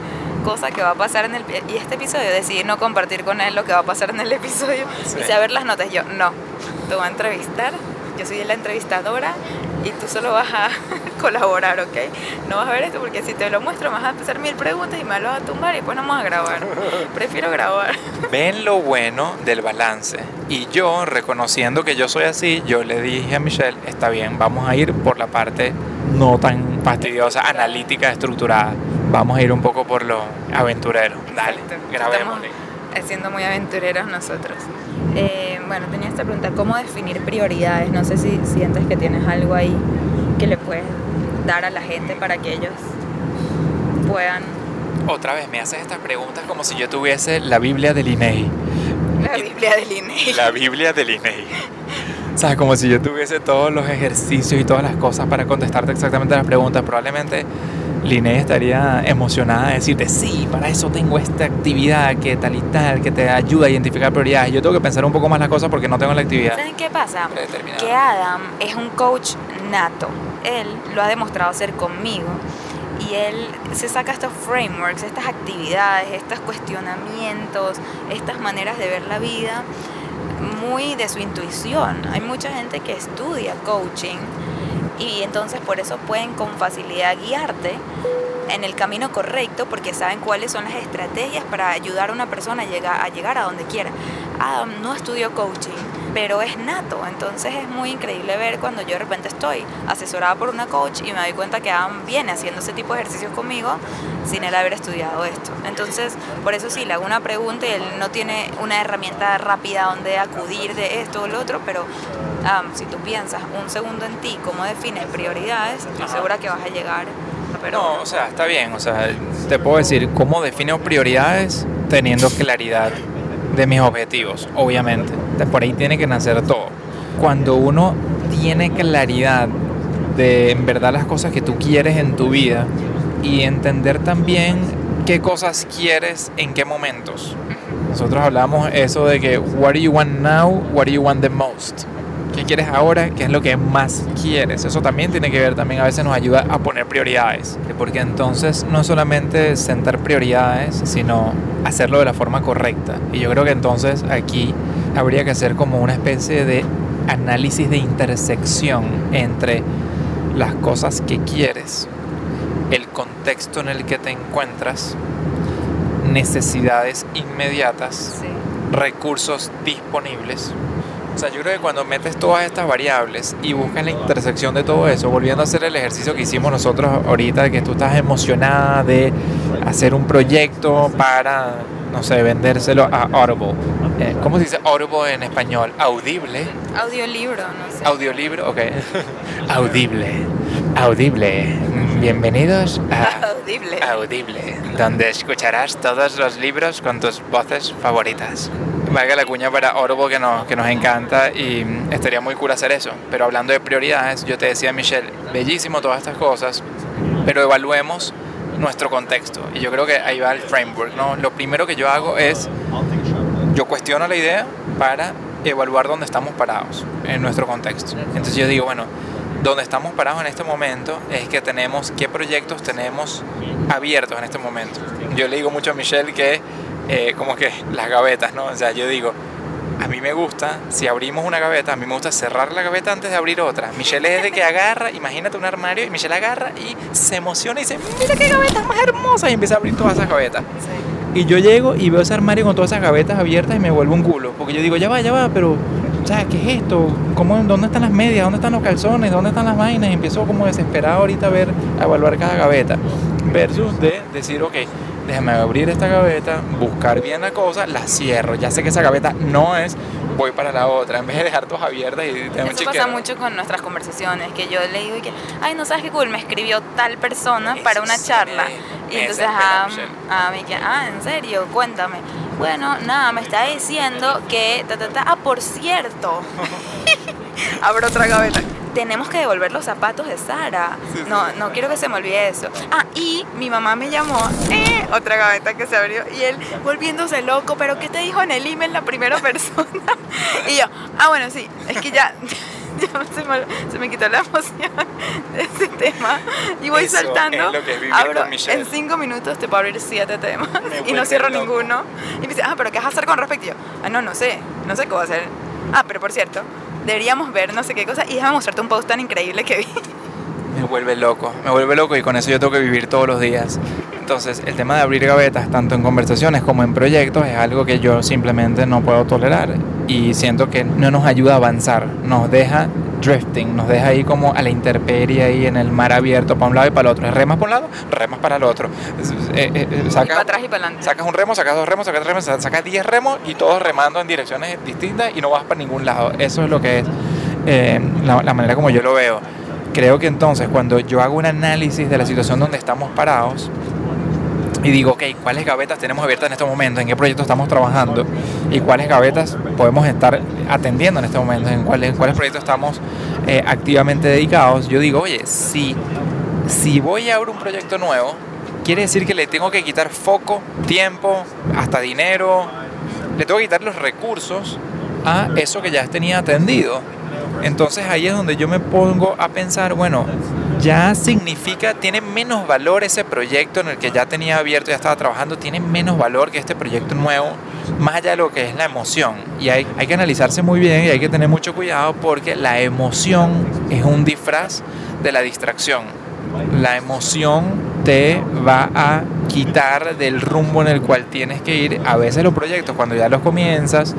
cosa que va a pasar en el y este episodio decidí no compartir con él lo que va a pasar en el episodio Sí. y saber las notas yo no te voy a entrevistar yo soy la entrevistadora y tú solo vas a colaborar ¿ok? no vas a ver esto porque si te lo muestro vas a empezar mil preguntas y me lo vas a tumbar y después no vamos a grabar prefiero grabar Ven lo bueno del balance. Y yo, reconociendo que yo soy así, yo le dije a Michelle, está bien, vamos a ir por la parte no tan fastidiosa, analítica, estructurada. Vamos a ir un poco por lo aventurero. Dale, grabémosle. Estamos siendo muy aventureros nosotros. Eh, bueno, tenía esta pregunta, ¿cómo definir prioridades? No sé si sientes que tienes algo ahí que le puedes dar a la gente para que ellos puedan... Otra vez me haces estas preguntas como si yo tuviese la Biblia del INEI. La Y- Biblia del INEI. La Biblia del INEI. O sea, como si yo tuviese todos los ejercicios y todas las cosas para contestarte exactamente las preguntas. Probablemente Linnea estaría emocionada de decirte, sí, para eso tengo esta actividad que tal y tal, que te ayuda a identificar prioridades. Yo tengo que pensar un poco más las cosas porque no tengo la actividad ¿Saben qué pasa? Que Adam es un coach nato. Él lo ha demostrado ser conmigo. Y él se saca estos frameworks, estas actividades, estos cuestionamientos, estas maneras de ver la vida muy de su intuición. Hay mucha gente que estudia coaching y entonces por eso pueden con facilidad guiarte en el camino correcto porque saben cuáles son las estrategias para ayudar a una persona a llegar a, llegar a donde quiera. Adam no estudió coaching, pero es nato, entonces es muy increíble ver cuando yo de repente estoy asesorada por una coach y me doy cuenta que Adam viene haciendo ese tipo de ejercicios conmigo sin él haber estudiado esto. Entonces, por eso sí, le hago una pregunta y él no tiene una herramienta rápida donde acudir de esto o lo otro, pero Adam, si tú piensas un segundo en ti, cómo defines prioridades, estoy segura que vas a llegar. Pero No, o sea, está bien. O sea, te puedo decir cómo defino prioridades teniendo claridad de mis objetivos, obviamente. De Por ahí tiene que nacer todo. Cuando uno tiene claridad de en verdad las cosas que tú quieres en tu vida y entender también qué cosas quieres en qué momentos. Nosotros hablamos eso de que what do you want now, what do you want the most. ¿Qué quieres ahora? ¿Qué es lo que más quieres? Eso también tiene que ver, también a veces nos ayuda a poner prioridades. Porque entonces no solamente sentar prioridades, sino hacerlo de la forma correcta. Y yo creo que entonces aquí habría que hacer como una especie de análisis de intersección entre las cosas que quieres, el contexto en el que te encuentras, necesidades inmediatas, sí. recursos disponibles. O sea, yo creo que cuando metes todas estas variables y buscas la intersección de todo eso, volviendo a hacer el ejercicio que hicimos nosotros ahorita, de que tú estás emocionada de hacer un proyecto para, no sé, vendérselo a Audible. Eh, ¿Cómo se dice Audible en español? Audible. Audiolibro, no sé. Audiolibro, ok. Audible. Audible. Bienvenidos a Audible. Audible, donde escucharás todos los libros con tus voces favoritas. Valga la cuña para Audible que nos, que nos encanta y mm, estaría muy cool hacer eso. Pero hablando de prioridades, yo te decía, Michelle, bellísimo todas estas cosas, pero evaluemos nuestro contexto. Y yo creo que ahí va el framework, ¿no? Lo primero que yo hago es, yo cuestiono la idea para evaluar dónde estamos parados en nuestro contexto. Entonces yo digo, bueno, donde estamos parados en este momento es que tenemos qué proyectos tenemos abiertos en este momento. Yo le digo mucho a Michelle que eh, como que las gavetas, ¿no? O sea, yo digo, a mí me gusta, si abrimos una gaveta, a mí me gusta cerrar la gaveta antes de abrir otra. Michelle es de que agarra, imagínate un armario y Michelle agarra y se emociona y dice, mira qué gavetas más hermosas y empieza a abrir todas esas gavetas. Sí. Y yo llego y veo ese armario con todas esas gavetas abiertas y me vuelvo un culo. Porque yo digo, ya va, ya va, pero, o sea, ¿qué es esto? ¿Cómo, ¿Dónde están las medias? ¿Dónde están los calzones? ¿Dónde están las vainas? Y empiezo como desesperado ahorita a ver, a evaluar cada gaveta. Versus de decir, ok, déjame abrir esta gaveta, buscar bien la cosa, la cierro. Ya sé que esa gaveta no es, voy para la otra. En vez de dejar todas abiertas y tener un Eso pasa mucho con nuestras conversaciones, que yo le digo y que, ay, no sabes qué cool, me escribió tal persona Eso para una sí charla. me- Y me entonces, Michelle. ah, me queda, ah, en serio, cuéntame. Bueno, nada, me está diciendo que, ta, ta, ta, ah, por cierto, abro otra gaveta. Tenemos que devolver los zapatos de Sara. No, no quiero que se me olvide eso. Ah, y mi mamá me llamó, eh, otra gaveta que se abrió, y él volviéndose loco, pero ¿qué te dijo en el email la primera persona? Y yo, ah, bueno, sí, es que ya, ya se, me, se me quitó la emoción de ese tema. Y voy Eso saltando. es que abro, en cinco minutos te puedo abrir siete temas Me y no cierro loco. ninguno. Y me dice, ah, pero ¿qué vas a hacer con respecto? Y yo, ah, no, no sé, no sé qué voy a hacer. Ah, pero por cierto, deberíamos ver no sé qué cosa y déjame mostrarte un post tan increíble que vi. Me vuelve loco, me vuelve loco y con eso yo tengo que vivir todos los días. Entonces, el tema de abrir gavetas, tanto en conversaciones como en proyectos, es algo que yo simplemente no puedo tolerar y siento que no nos ayuda a avanzar, nos deja drifting, nos deja ahí como a la intemperie ahí en el mar abierto para un lado y para el otro. Remas para un lado, remas para el otro. Eh, eh, eh, Y sacas- para atrás y para adelante. Sacas un remo, sacas dos remos, sacas tres remos, sacas diez remos y todos remando en direcciones distintas y no vas para ningún lado. Eso es lo que es eh, la, la manera como yo lo veo. Creo que entonces cuando yo hago un análisis de la situación donde estamos parados y digo, ok, ¿cuáles gavetas tenemos abiertas en este momento? ¿En qué proyecto estamos trabajando? ¿Y cuáles gavetas podemos estar atendiendo en este momento? ¿En cuáles, cuáles proyectos estamos eh, activamente dedicados? Yo digo, oye, si, si voy a abrir un proyecto nuevo, quiere decir que le tengo que quitar foco, tiempo, hasta dinero, le tengo que quitar los recursos a eso que ya tenía atendido. Entonces ahí es donde yo me pongo a pensar, bueno, ya significa, tiene menos valor ese proyecto en el que ya tenía abierto, ya estaba trabajando, tiene menos valor que este proyecto nuevo, más allá de lo que es la emoción. Y hay, hay que analizarse muy bien y hay que tener mucho cuidado porque la emoción es un disfraz de la distracción. La emoción te va a quitar del rumbo en el cual tienes que ir. A veces los proyectos, cuando ya los comienzas,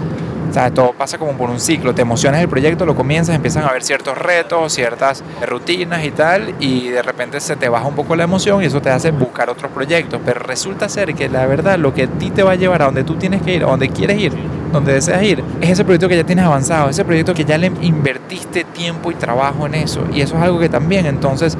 sea, todo pasa como por un ciclo. Te emocionas el proyecto, lo comienzas, empiezan a haber ciertos retos, ciertas rutinas y tal, y de repente se te baja un poco la emoción y eso te hace buscar otros proyectos. Pero resulta ser que la verdad, lo que a ti te va a llevar a donde tú tienes que ir, a donde quieres ir, donde deseas ir, es ese proyecto que ya tienes avanzado, ese proyecto que ya le invertiste tiempo y trabajo en eso. Y eso es algo que también entonces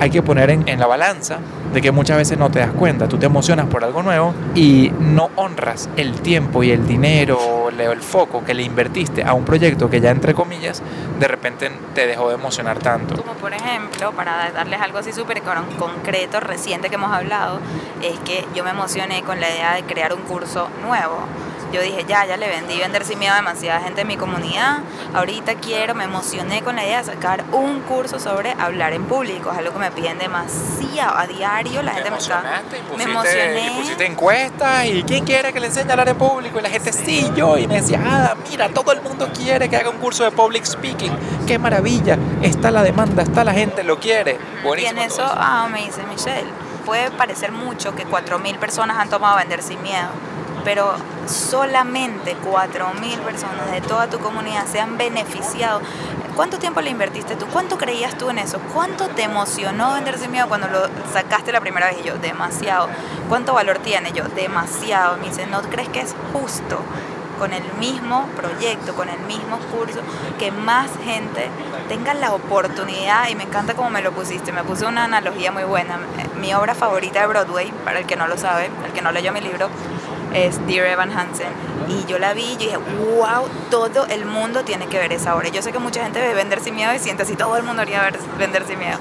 hay que poner en, en la balanza de que muchas veces no te das cuenta, tú te emocionas por algo nuevo y no honras el tiempo y el dinero, el foco que le invertiste a un proyecto que ya entre comillas de repente te dejó de emocionar tanto. Como por ejemplo, para darles algo así súper concreto, reciente que hemos hablado, es que yo me emocioné con la idea de crear un curso nuevo yo dije, ya, ya le vendí vender sin miedo a demasiada gente en mi comunidad. Ahorita quiero, me emocioné con la idea de sacar un curso sobre hablar en público. Es algo que me piden demasiado a diario. La gente me está. me emocioné. Y pusiste encuestas y quién quiere que le enseñe a hablar en público. Y la gente, sí, yo. Y me decía, ah, mira, todo el mundo quiere que haga un curso de public speaking. Qué maravilla. Está la demanda, está la gente, lo quiere. y en eso, ah, me dice Michelle, puede parecer mucho que 4.000 personas han tomado vender sin miedo pero solamente 4.000 personas de toda tu comunidad se han beneficiado. ¿Cuánto tiempo le invertiste tú? ¿Cuánto creías tú en eso? ¿Cuánto te emocionó venderse miedo cuando lo sacaste la primera vez? Y yo, demasiado. ¿Cuánto valor tiene? Yo, demasiado. Me dice, ¿no crees que es justo? con el mismo proyecto, con el mismo curso, que más gente tenga la oportunidad, y me encanta como me lo pusiste, me puse una analogía muy buena. Mi obra favorita de Broadway, para el que no lo sabe, el que no leyó mi libro, es Dear Evan Hansen. Y yo la vi y dije, wow, todo el mundo tiene que ver esa obra. Yo sé que mucha gente ve Vender sin miedo y siente así, todo el mundo haría ver Vender sin miedo.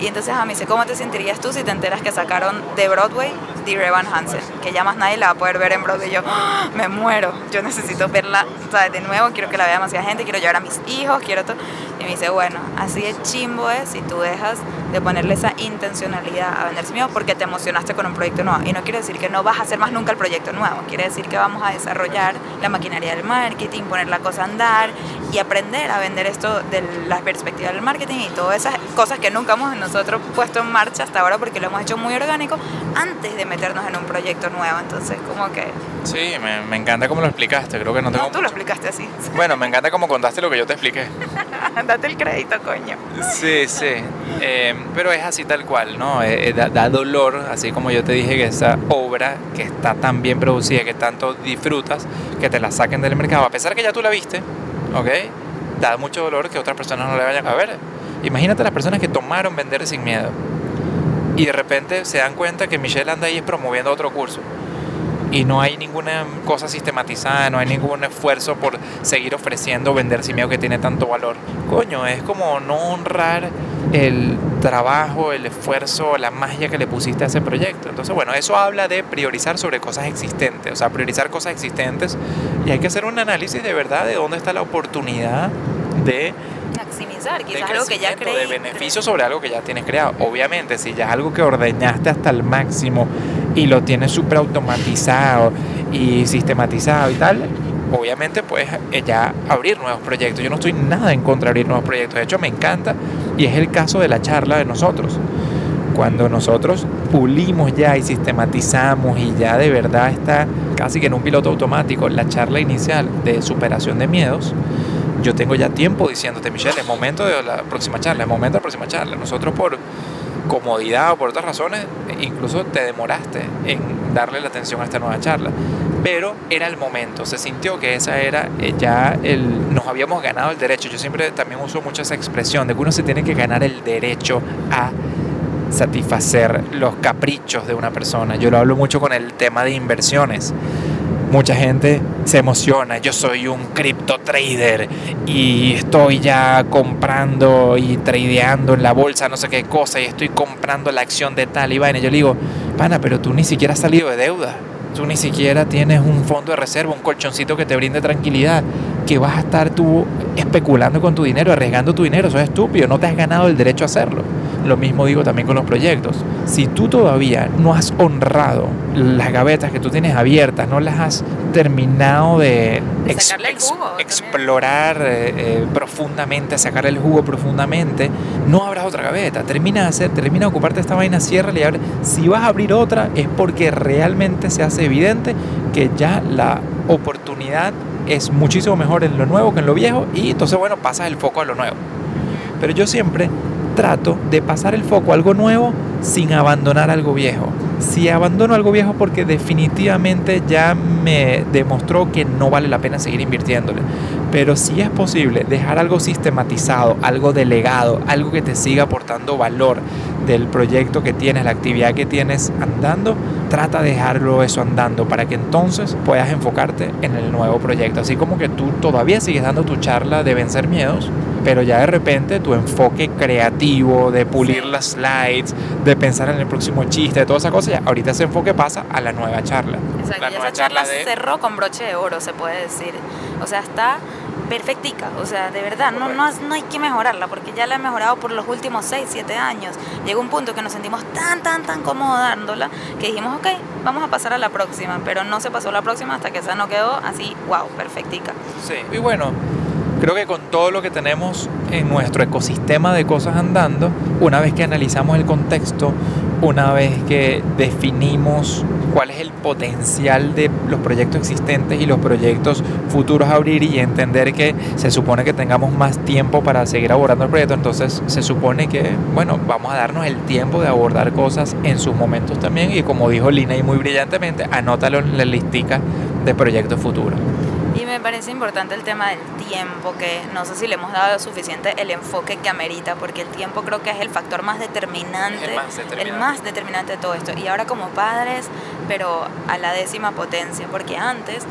Y entonces a mí dice, ¿cómo te sentirías tú si te enteras que sacaron de Broadway Dear Evan Hansen? Que ya más nadie la va a poder ver en Broadway. Y yo, ¡Ah! me muero, yo necesito verla de nuevo, quiero que la vea demasiada gente, quiero llevar a mis hijos, quiero todo. Y me dice, bueno, así de chimbo es si tú dejas de ponerle esa intencionalidad a vender miedo porque te emocionaste con un proyecto nuevo. Y no quiere decir que no vas a hacer más nunca el proyecto nuevo, quiere decir que vamos a desarrollar la maquinaria del marketing, poner la cosa a andar y aprender a vender esto de la perspectiva del marketing y todas esas cosas que nunca hemos nosotros puesto en marcha hasta ahora porque lo hemos hecho muy orgánico antes de meternos en un proyecto nuevo. Entonces, como que... Sí, me, me encanta cómo lo explicaste, creo que no tengo... No, tú lo explicaste así. Bueno, me encanta cómo contaste lo que yo te expliqué. Date el crédito, coño. Sí, sí. Eh, pero es así tal cual, ¿no? Eh, eh, da, dolor, así como yo te dije que esa obra que está tan bien producida, que tanto disfrutas, que te la saquen del mercado, a pesar que ya tú la viste, ¿ok? Da mucho dolor que otras personas no le vayan a ver. Imagínate las personas que tomaron Vender sin Miedo y de repente se dan cuenta que Michelle anda ahí promoviendo otro curso y no hay ninguna cosa sistematizada, no hay ningún esfuerzo por seguir ofreciendo vender sin miedo que tiene tanto valor. Coño, es como no honrar el trabajo, el esfuerzo, la magia que le pusiste a ese proyecto. Entonces, bueno, eso habla de priorizar sobre cosas existentes, o sea, priorizar cosas existentes y hay que hacer un análisis de verdad de dónde está la oportunidad de maximizar, quizás algo que ya creí. De beneficio sobre algo que ya tienes creado. Obviamente, si ya es algo que ordeñaste hasta el máximo y lo tienes súper automatizado y sistematizado y tal, obviamente puedes eh, ya abrir nuevos proyectos. Yo no estoy nada en contra de abrir nuevos proyectos. De hecho, me encanta y es el caso de la charla de nosotros. Cuando nosotros pulimos ya y sistematizamos y ya de verdad está casi que en un piloto automático la charla inicial de superación de miedos, yo tengo ya tiempo diciéndote, Michelle, es momento de la próxima charla, es momento de la próxima charla. Nosotros por comodidad o por otras razones, incluso te demoraste en darle la atención a esta nueva charla. Pero era el momento, se sintió que esa era eh, ya el, nos habíamos ganado el derecho. Yo siempre también uso mucho esa expresión de que uno se tiene que ganar el derecho a satisfacer los caprichos de una persona. Yo lo hablo mucho con el tema de inversiones mucha gente se emociona. Yo soy un cripto trader y estoy ya comprando y tradeando en la bolsa, no sé qué cosa, y estoy comprando la acción de tal y vaina. Yo le digo, pana, pero tú ni siquiera has salido de deuda. Tú ni siquiera tienes un fondo de reserva, un colchoncito que te brinde tranquilidad. Que vas a estar tú especulando con tu dinero, arriesgando tu dinero. Eso es estúpido. No te has ganado el derecho a hacerlo. Lo mismo digo también con los proyectos. Si tú todavía no has honrado las gavetas que tú tienes abiertas, no las has terminado de, ex- ex- explorar eh, eh, profundamente, sacarle el jugo profundamente, no abras otra gaveta. Termina de hacer, termina de ocuparte esta vaina, cierra y abre. Si vas a abrir otra es porque realmente se hace evidente que ya la oportunidad es muchísimo mejor en lo nuevo que en lo viejo y entonces bueno, pasas el foco a lo nuevo. Pero yo siempre trato de pasar el foco a algo nuevo sin abandonar algo viejo. Si abandono algo viejo porque definitivamente ya me demostró que no vale la pena seguir invirtiéndole. Pero si es posible dejar algo sistematizado, algo delegado, algo que te siga aportando valor del proyecto que tienes, la actividad que tienes andando, trata de dejarlo eso andando para que entonces puedas enfocarte en el nuevo proyecto. Así como que tú todavía sigues dando tu charla de vencer miedos, pero ya de repente tu enfoque creativo, de pulir Sí. las slides, de pensar en el próximo chiste, de toda esa cosa, ya ahorita ese enfoque pasa a la nueva charla. Exacto, la y nueva esa charla de- cerró con broche de oro, se puede decir. O sea, está perfectica, o sea, de verdad, no, no, no hay que mejorarla, porque ya la he mejorado por los últimos 6, 7 años. Llegó un punto que nos sentimos tan, tan, tan cómodos dándola, que dijimos, ok, vamos a pasar a la próxima, pero no se pasó la próxima hasta que esa no quedó así, wow, perfectica. Sí. Y bueno, creo que con todo lo que tenemos en nuestro ecosistema de cosas andando, una vez que analizamos el contexto, una vez que definimos cuál es el potencial de los proyectos existentes y los proyectos futuros a abrir y entender que se supone que tengamos más tiempo para seguir abordando el proyecto, entonces se supone que, bueno, vamos a darnos el tiempo de abordar cosas en sus momentos también y como dijo Lina y muy brillantemente, anótalo en la listica de proyectos futuros. Me parece importante el tema del tiempo, que no sé si le hemos dado suficiente el enfoque que amerita, porque el tiempo creo que es el factor más determinante, El más determinante. el más determinante de todo esto. Y ahora como padres, pero a la décima potencia, porque antes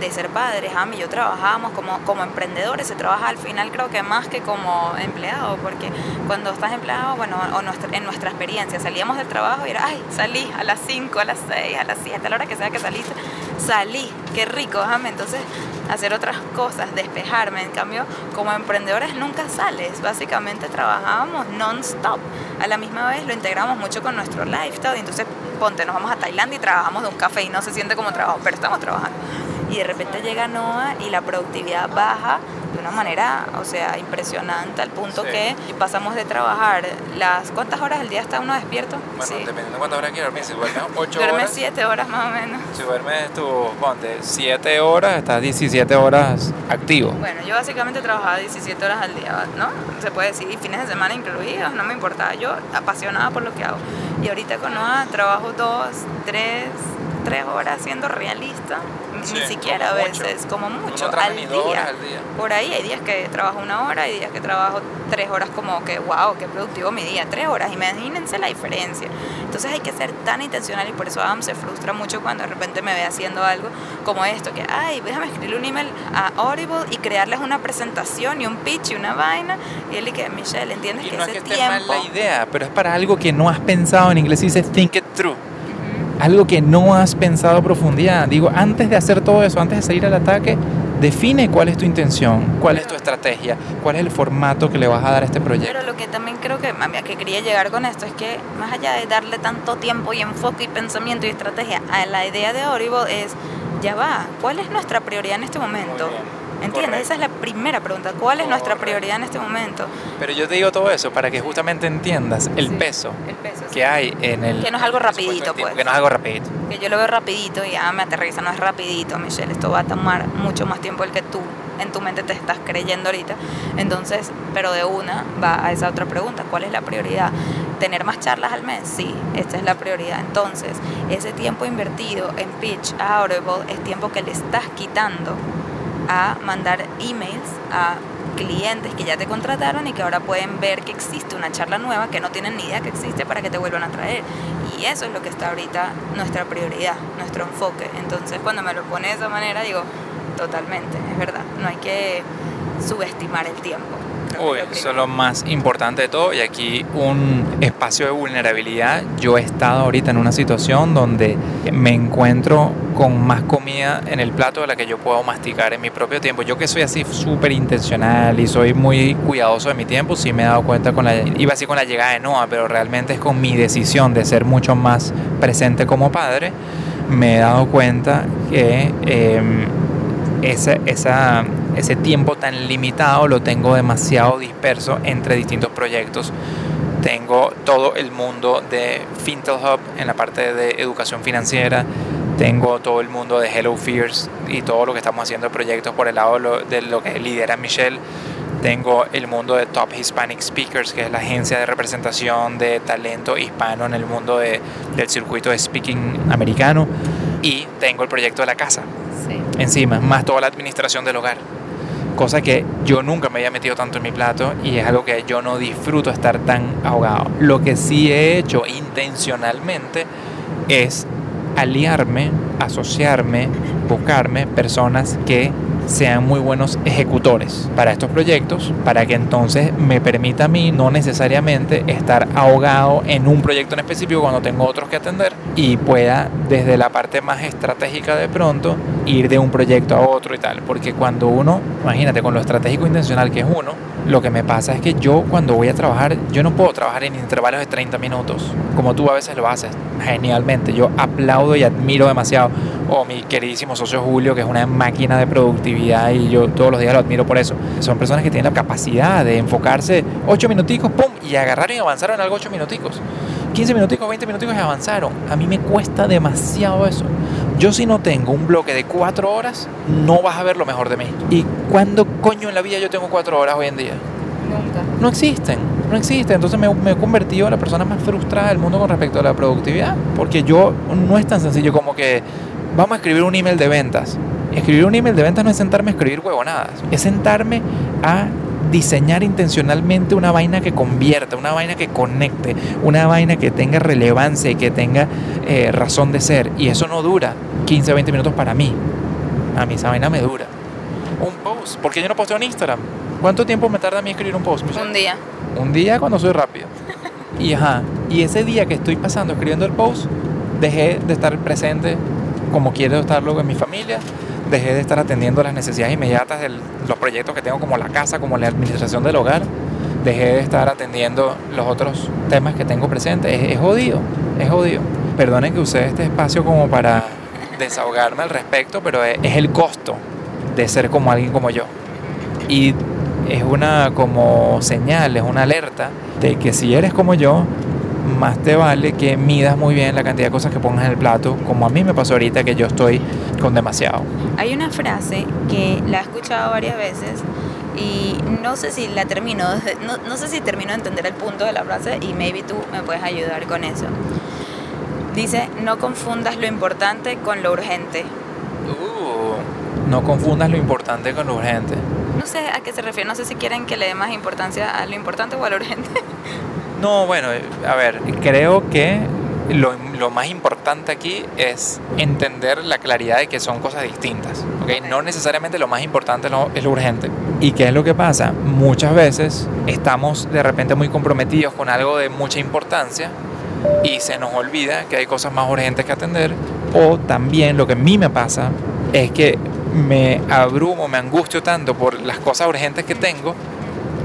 de ser padres, Ami y yo trabajábamos como, como emprendedores, se trabaja al final creo que más que como empleado, porque cuando estás empleado, bueno, o nuestra, en nuestra experiencia, salíamos del trabajo y era, ay, salí a las 5, a las 6, a las 7, a la hora que sea que saliste, salí, qué rico, déjame entonces hacer otras cosas, despejarme. En cambio, como emprendedores nunca sales, básicamente trabajábamos non-stop. A la misma vez lo integramos mucho con nuestro lifestyle, entonces ponte, nos vamos a Tailandia y trabajamos de un café y no se siente como trabajo, pero estamos trabajando. Y de repente llega Noah y la productividad baja de una manera, o sea, impresionante, al punto Sí. que pasamos de trabajar las... ¿Cuántas horas al día está uno despierto? Bueno, sí. dependiendo de cuántas horas quieras dormir, si duermes 8 Duerme horas, siete horas más o menos. si duermes tu, ponte, 7 horas, estás 17 horas activo. Bueno, yo básicamente trabajaba 17 horas al día, ¿no? Se puede decir, y fines de semana incluidos, no me importaba. Yo apasionada por lo que hago. Y ahorita con Noah trabajo dos, tres, tres horas siendo realista. Sí, Ni siquiera a como mucho. veces, como mucho, al día. al día. Por ahí hay días que trabajo una hora y días que trabajo tres horas como que, wow, qué productivo mi día, tres horas. Imagínense la diferencia. Entonces hay que ser tan intencional y por eso Adam se frustra mucho cuando de repente me ve haciendo algo como esto, que, ay, déjame escribirle un email a Audible y crearles una presentación y un pitch y una vaina. Y él y que, Michelle, ¿entiendes Y que no es ese que esté mal tiempo... la idea, pero es para algo que no has pensado, en inglés dice think it through. Algo que no has pensado a profundidad. Digo, antes de hacer todo eso, antes de salir al ataque, define cuál es tu intención, cuál es tu estrategia, cuál es el formato que le vas a dar a este proyecto. Pero lo que también creo que, a que quería llegar con esto es que más allá de darle tanto tiempo y enfoque y pensamiento y estrategia a la idea de Audible es, ya va, ¿cuál es nuestra prioridad en este momento? ¿Entiendes? correcto. Esa es la primera pregunta. ¿Cuál es nuestra Correcto. prioridad en este momento? Pero yo te digo todo eso para que justamente entiendas el Sí, peso El peso. sí. que hay en el... Que no es algo rapidito, pues. Que no es algo rapidito. Que yo lo veo rapidito y ya me aterriza, no es rapidito, Michelle. Esto va a tomar mucho más tiempo del que tú en tu mente te estás creyendo ahorita. Entonces, pero de una va a esa otra pregunta, ¿cuál es la prioridad? ¿Tener más charlas al mes? Sí, esta es la prioridad. Entonces, ese tiempo invertido en pitch a Audible es tiempo que le estás quitando a mandar emails a clientes que ya te contrataron y que ahora pueden ver que existe una charla nueva que no tienen ni idea que existe para que te vuelvan a traer. Y eso es lo que está ahorita nuestra prioridad, nuestro enfoque. Entonces cuando me lo pone de esa manera digo, totalmente, es verdad, no hay que subestimar el tiempo. Uy, eso es lo más importante de todo y aquí un espacio de vulnerabilidad. Yo he estado ahorita en una situación donde me encuentro con más comida en el plato de la que yo puedo masticar en mi propio tiempo. Yo que soy así súper intencional y soy muy cuidadoso de mi tiempo, sí me he dado cuenta con la, iba así con la llegada de Noah, pero realmente es con mi decisión de ser mucho más presente como padre, me he dado cuenta que eh, esa, esa ese tiempo tan limitado lo tengo demasiado disperso entre distintos proyectos. Tengo todo el mundo de Fintel Hub en la parte de educación financiera. Tengo todo el mundo de Hello Fears y todo lo que estamos haciendo de proyectos por el lado de lo que lidera Michelle. Tengo el mundo de Top Hispanic Speakers, que es la agencia de representación de talento hispano en el mundo de, del circuito de speaking americano. Y tengo el proyecto de la casa sí. encima, más toda la administración del hogar cosa que yo nunca me había metido tanto en mi plato y es algo que yo no disfruto estar tan ahogado. Lo que sí he hecho intencionalmente es aliarme, asociarme, buscarme personas que sean muy buenos ejecutores para estos proyectos, para que entonces me permita a mí no necesariamente estar ahogado en un proyecto en específico cuando tengo otros que atender y pueda desde la parte más estratégica de pronto ir de un proyecto a otro y tal, porque cuando uno, imagínate, con lo estratégico intencional que es uno, lo que me pasa es que yo cuando voy a trabajar, yo no puedo trabajar en intervalos de 30 minutos, como tú a veces lo haces genialmente. Yo aplaudo y admiro demasiado. O mi queridísimo socio Julio, que es una máquina de productividad y yo todos los días lo admiro por eso. Son personas que tienen la capacidad de enfocarse 8 minuticos, ¡pum! y agarraron y avanzaron en algo 8 minuticos. 15 minuticos, 20 minuticos y avanzaron. A mí me cuesta demasiado eso. Yo si no tengo un bloque de 4 horas, no vas a ver lo mejor de mí. ¿Y cuándo coño en la vida yo tengo 4 horas hoy en día? Nunca. No existen, no existen. Entonces me, me, he convertido en la persona más frustrada del mundo con respecto a la productividad. Porque yo no es tan sencillo como que vamos a escribir un email de ventas. Escribir un email de ventas no es sentarme a escribir huevonadas. Es sentarme a diseñar intencionalmente una vaina que convierta, una vaina que conecte, una vaina que tenga relevancia y que tenga eh, razón de ser. Y eso no dura 15 o 20 minutos para mí. A mí esa vaina me dura. Un post. porque yo no posteo en Instagram? ¿Cuánto tiempo me tarda a mí escribir un post? Un día. Un día cuando soy rápido. Y ajá, y ese día que estoy pasando escribiendo el post, dejé de estar presente como quiero estarlo en mi familia, dejé de estar atendiendo las necesidades inmediatas de los proyectos que tengo como la casa, como la administración del hogar, dejé de estar atendiendo los otros temas que tengo presentes. Es, es jodido, es jodido. Perdonen que use este espacio como para desahogarme al respecto, pero es, es el costo de ser como alguien como yo. Y es una como señal, es una alerta de que si eres como yo, más te vale que midas muy bien la cantidad de cosas que pongas en el plato, como a mí me pasó ahorita que yo estoy con demasiado. Hay una frase que la he escuchado varias veces y no sé si la termino, no, no sé si termino de entender el punto de la frase y maybe tú me puedes ayudar con eso. Dice, no confundas lo importante con lo urgente. Uh, no confundas lo importante con lo urgente. No sé a qué se refiere, no sé si quieren que le dé más importancia a lo importante o a lo urgente. No, bueno, a ver, creo que lo, lo, más importante aquí es entender la claridad de que son cosas distintas. ¿okay? No necesariamente lo más importante es lo urgente. ¿Y qué es lo que pasa? Muchas veces estamos de repente muy comprometidos con algo de mucha importancia y se nos olvida que hay cosas más urgentes que atender. O también lo que a mí me pasa es que me abrumo, me angustio tanto por las cosas urgentes que tengo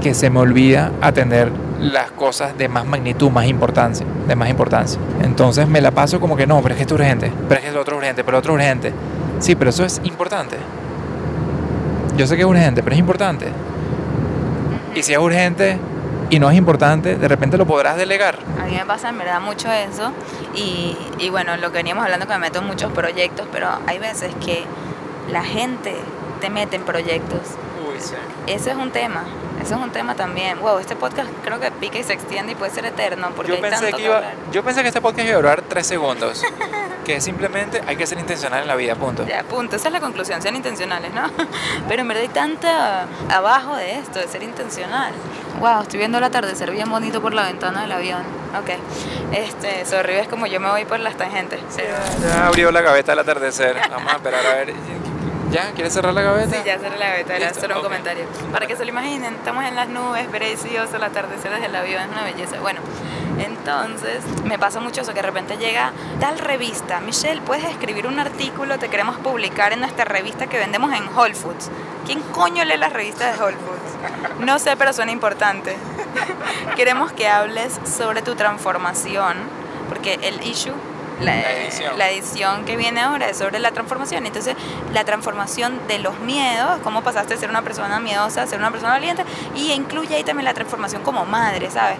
que se me olvida atender las cosas de más magnitud, más importancia, de más importancia. Entonces me la paso como que no, pero es que esto es urgente, pero es que es otro urgente, pero otro urgente. Sí, pero eso es importante. Yo sé que es urgente, pero es importante. Y si es urgente y no es importante, de repente lo podrás delegar. A mí me pasa en verdad mucho eso. Y, y bueno, lo que veníamos hablando que me meto en muchos proyectos, pero hay veces que la gente te mete en proyectos. Uy, sí. Ese es un tema. Eso es un tema también. Wow, este podcast creo que pica y se extiende y puede ser eterno porque yo hay pensé tanto que que iba, hablar. yo pensé que este podcast iba a durar tres segundos. que simplemente hay que ser intencional en la vida, punto. Ya, punto. Esa es la conclusión, sean intencionales, ¿no? Pero en verdad hay tanta abajo de esto, de ser intencional. Wow, estoy viendo el atardecer bien bonito por la ventana del avión. Ok. Este, sorry, es como yo me voy por las tangentes. Pero... Ya abrió la gaveta al atardecer. Vamos a esperar a ver. ¿Ya? ¿Quieres cerrar la gaveta? Sí, ya cerré la gaveta, era solo un ok. comentario. Para que se lo imaginen, estamos en las nubes, precioso, el atardecer desde el avión, es una belleza. Bueno, entonces me pasa mucho eso, que de repente llega tal revista, Michelle, puedes escribir un artículo, te queremos publicar en nuestra revista que vendemos en Whole Foods. ¿Quién coño lee las revistas de Whole Foods? No sé, pero suena importante. Queremos que hables sobre tu transformación, porque el issue, la, La edición. la edición que viene ahora es sobre la transformación. Entonces, la transformación de los miedos, cómo pasaste de ser una persona miedosa a ser una persona valiente, y incluye ahí también la transformación como madre, ¿sabes?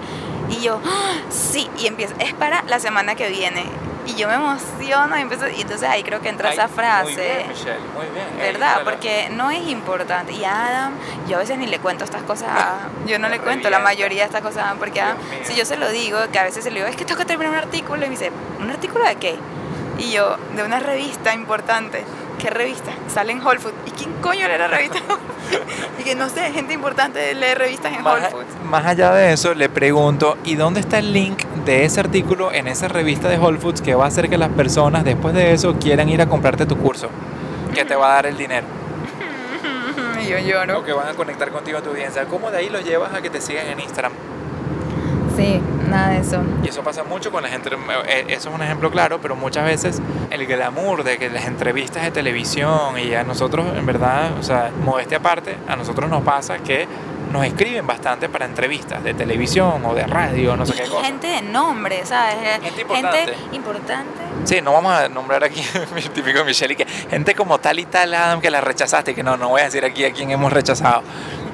Y yo, ¡ah! sí, y empieza, es para la semana que viene. Y yo me emociono y empiezo, y entonces ahí creo que entra Ay, esa frase. Muy bien, Michelle, muy bien. ¿Verdad? Porque no es importante. Y Adam, yo a veces ni le cuento estas cosas a Adam. Yo no le cuento la mayoría de estas cosas a Adam, porque Adam, si yo se lo digo, que a veces se le digo, es que tengo que terminar un artículo, y me dice, ¿un artículo de qué? Y yo, de una revista importante. ¿Qué revista? Sale en Whole Foods. ¿Y quién coño lee la revista? y que no sé, gente importante lee revistas en Whole Foods. más allá de eso, le pregunto, ¿y dónde está el link de ese artículo en esa revista de Whole Foods que va a hacer que las personas después de eso quieran ir a comprarte tu curso? Que te va a dar el dinero. y yo lloro. O que van a conectar contigo a tu audiencia. ¿Cómo de ahí los llevas a que te sigan en Instagram? Sí, nada de eso. Y eso pasa mucho con la gente. eh, Eso es un ejemplo claro, pero muchas veces el glamour de que las entrevistas de televisión y a nosotros, en verdad, o sea, modestia aparte, a nosotros nos pasa que nos escriben bastante para entrevistas de televisión o de radio, no sé qué cosa. gente de nombre, ¿sabes? Gente importante. Gente importante. Sí, no vamos a nombrar aquí mi típico Michelle y que gente como tal y tal, Adam, que la rechazaste, que no, no voy a decir aquí a quién hemos rechazado,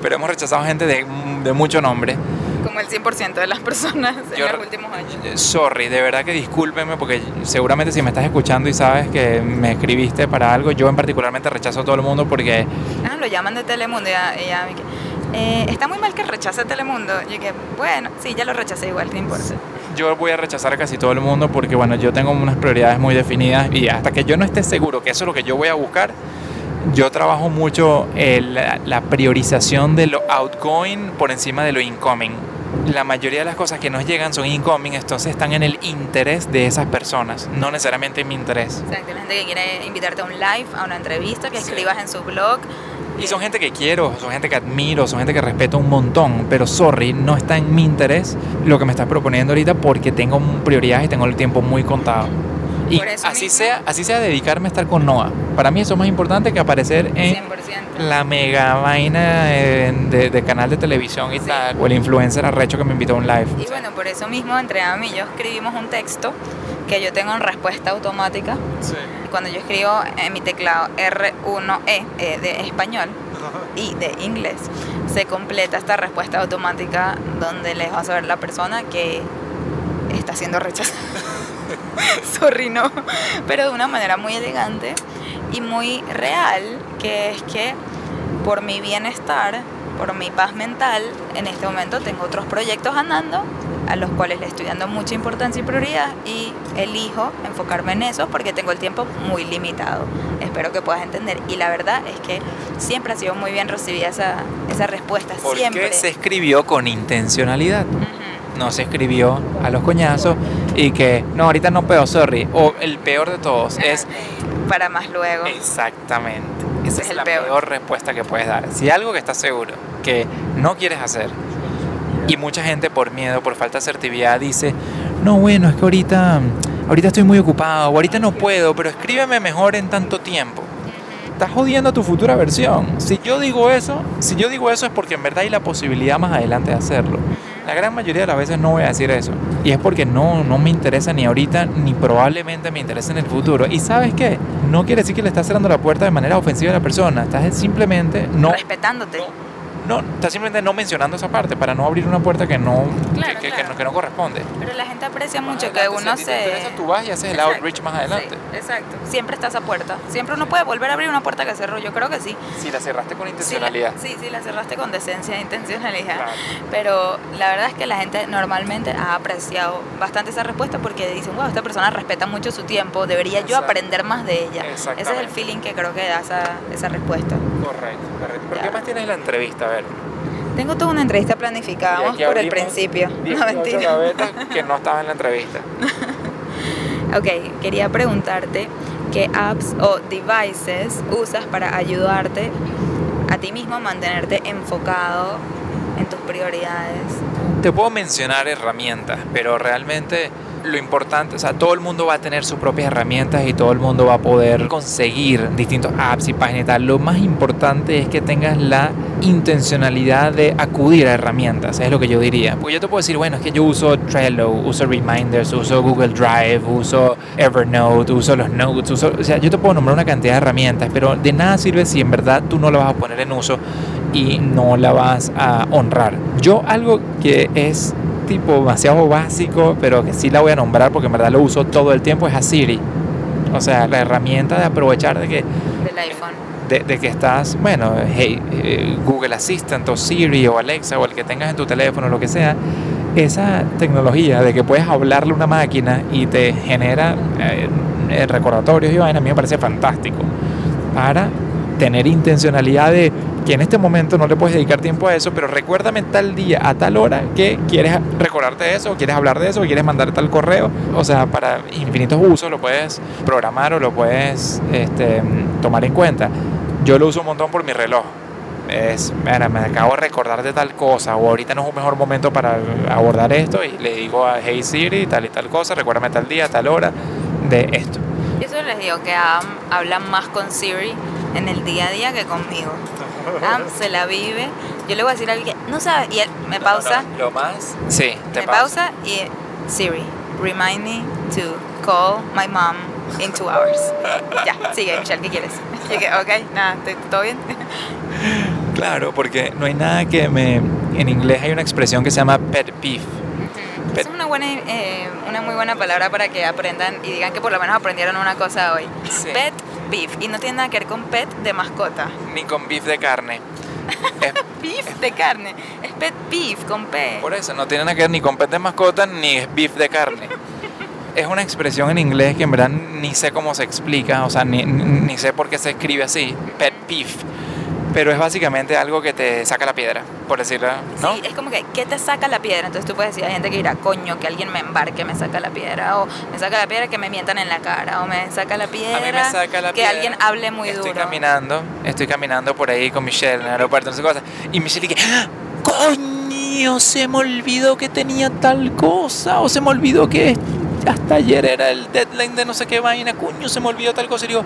pero hemos rechazado gente de, de mucho nombre. Como el 100% de las personas en Yo los últimos años. Eh, Sorry, de verdad que discúlpenme porque seguramente si me estás escuchando y sabes que me escribiste para algo, yo en particularmente rechazo a todo el mundo porque Ah, lo llaman de Telemundo y ya, y ya eh, está muy mal que rechace Telemundo. Y que, bueno, sí, ya lo rechacé igual, no importa. yo voy a rechazar a casi todo el mundo porque bueno, yo tengo unas prioridades muy definidas y hasta que yo no esté seguro que eso es lo que yo voy a buscar, yo trabajo mucho el- la, la priorización de lo outgoing por encima de lo incoming. La mayoría de las cosas que nos llegan son incoming, entonces están en el interés de esas personas, no necesariamente en mi interés. Exacto, la gente que quiere invitarte a un live, a una entrevista, que Sí. escribas en su blog. Y son gente que quiero, son gente que admiro, son gente que respeto un montón, pero sorry, no está en mi interés lo que me estás proponiendo ahorita porque tengo prioridades y tengo el tiempo muy contado. Y Por eso así mismo- sea, así sea dedicarme a estar con Noah. Para mí eso es más importante que aparecer en 100%. la mega vaina eh, de, de canal de televisión y Sí. tal, o el influencer arrecho que me invitó a un live. Y bueno, por eso mismo, entre Adam y yo escribimos un texto que yo tengo en respuesta automática. Sí. Cuando yo escribo en mi teclado R1E eh, de español y de inglés, se completa esta respuesta automática donde les va a saber la persona que está siendo rechazada. Sorry, no. Pero de una manera muy elegante y muy real, que es que por mi bienestar, por mi paz mental, en este momento tengo otros proyectos andando a los cuales le estoy dando mucha importancia y prioridad y elijo enfocarme en eso porque tengo el tiempo muy limitado. Espero que puedas entender. Y la verdad es que siempre ha sido muy bien recibida esa, esa respuesta. Porque siempre. se escribió con intencionalidad. No se escribió a los coñazos y que no, ahorita no peor, sorry. O el peor de todos es Para más luego. exactamente. Esa es, la peor. peor. respuesta que puedes dar. Si algo que estás seguro que no quieres hacer y mucha gente por miedo, por falta de asertividad dice, no, bueno, es que ahorita, ahorita estoy muy ocupado, o ahorita no puedo, pero escríbeme mejor en tanto tiempo. Estás jodiendo a tu futura versión. Si yo digo eso, si yo digo eso es porque en verdad hay la posibilidad más adelante de hacerlo. La gran mayoría de las veces no voy a decir eso. Y es porque no, no me interesa ni ahorita, ni probablemente me interese en el futuro. Y sabes qué? No quiere decir que le estás cerrando la puerta de manera ofensiva a la persona. Estás simplemente no, Respetándote. no, estás simplemente no mencionando esa parte para no abrir una puerta que no, Claro, que, que- que claro. no, que no corresponde. Pero la gente aprecia Más mucho que adelante, uno si se... te interesa, tú vas y haces el Exacto, outreach más adelante. sí, exacto. Siempre está esa puerta. Siempre uno puede volver a abrir una puerta que cerró. Yo creo que sí. Si la cerraste con Sí, la- intencionalidad. Sí, sí, la cerraste con decencia e intencionalidad. Claro. Pero la verdad es que la gente normalmente ha apreciado bastante esa respuesta porque dicen, wow, esta persona respeta mucho su tiempo, debería yo Exacto. aprender más de ella. Ese es el feeling que creo que da esa, esa respuesta. Correcto, correcto. ¿Por Ya. qué más tienes en la entrevista? A ver. Tengo toda una entrevista planificada, vamos por el principio. No, 18 mentira. gavetas que no estaban en la entrevista. Ok, quería preguntarte qué apps o devices usas para ayudarte a ti mismo a mantenerte enfocado en tus prioridades. Te puedo mencionar herramientas, pero realmente lo importante, o sea, todo el mundo va a tener sus propias herramientas y todo el mundo va a poder conseguir distintos apps y páginas y tal. Lo más importante es que tengas la intencionalidad de acudir a herramientas, es lo que yo diría. Pues yo te puedo decir, bueno, es que yo uso Trello, uso Reminders, uso Google Drive, uso Evernote, uso los Notes, uso, o sea, yo te puedo nombrar una cantidad de herramientas, pero de nada sirve si en verdad tú no la vas a poner en uso y no la vas a honrar. Yo algo que es tipo demasiado básico, pero que sí la voy a nombrar porque en verdad lo uso todo el tiempo, es a Siri. O sea, la herramienta de aprovechar de que... Del iPhone. De, de que estás, bueno, hey, eh, Google Assistant o Siri o Alexa o el que tengas en tu teléfono, lo que sea, esa tecnología de que puedes hablarle a una máquina y te genera eh, recordatorios y vaina, a mí me parece fantástico para tener intencionalidad de que en este momento no le puedes dedicar tiempo a eso, pero recuérdame tal día, a tal hora, que quieres recordarte de eso, quieres hablar de eso, quieres mandar tal correo. O sea, para infinitos usos lo puedes programar o lo puedes este, tomar en cuenta. Yo lo uso un montón por mi reloj. Es, mira, me acabo de recordar de tal cosa, o ahorita no es un mejor momento para abordar esto, y le digo a Hey Siri, tal y tal cosa, recuérdame tal día, tal hora, de esto. Eso les digo que um, hablan más con Siri en el día a día que conmigo. Am se la vive. Yo le voy a decir a alguien, no sabe, y él me pausa. Lo más. Sí, te me pausa y Siri, remind me to call my mom in two hours. ya, sigue, Michelle, ¿qué quieres? Ok, nada, ¿todo bien? Claro, porque no hay nada que me... En inglés hay una expresión que se llama pet peeve. Es una, buena, eh, una muy buena palabra para que aprendan y digan que por lo menos aprendieron una cosa hoy. Sí. Pet beef. Y no tiene nada que ver con pet de mascota. Ni con beef de carne. Es- Beef de carne. Es pet beef con P. por eso, no tiene nada que ver ni con pet de mascota ni es beef de carne. Es una expresión en inglés que en verdad ni sé cómo se explica, o sea, ni- ni sé por qué se escribe así, pet beef. Pero es básicamente algo que te saca la piedra, por decirlo, ¿no? Sí, es como que, ¿qué te saca la piedra? Entonces tú puedes decir, hay gente que dirá, coño, que alguien me embarque, me saca la piedra, o me saca la piedra que me mientan en la cara, o me saca la piedra, A mí me saca la que piedra. alguien hable muy estoy duro. caminando, estoy caminando por ahí con Michelle en el aeropuerto, no sé qué cosa. Y Michelle y que, ¡Ah! coño, se me olvidó que tenía tal cosa, o se me olvidó que hasta ayer era el deadline de no sé qué vaina, coño, se me olvidó tal cosa. Y digo,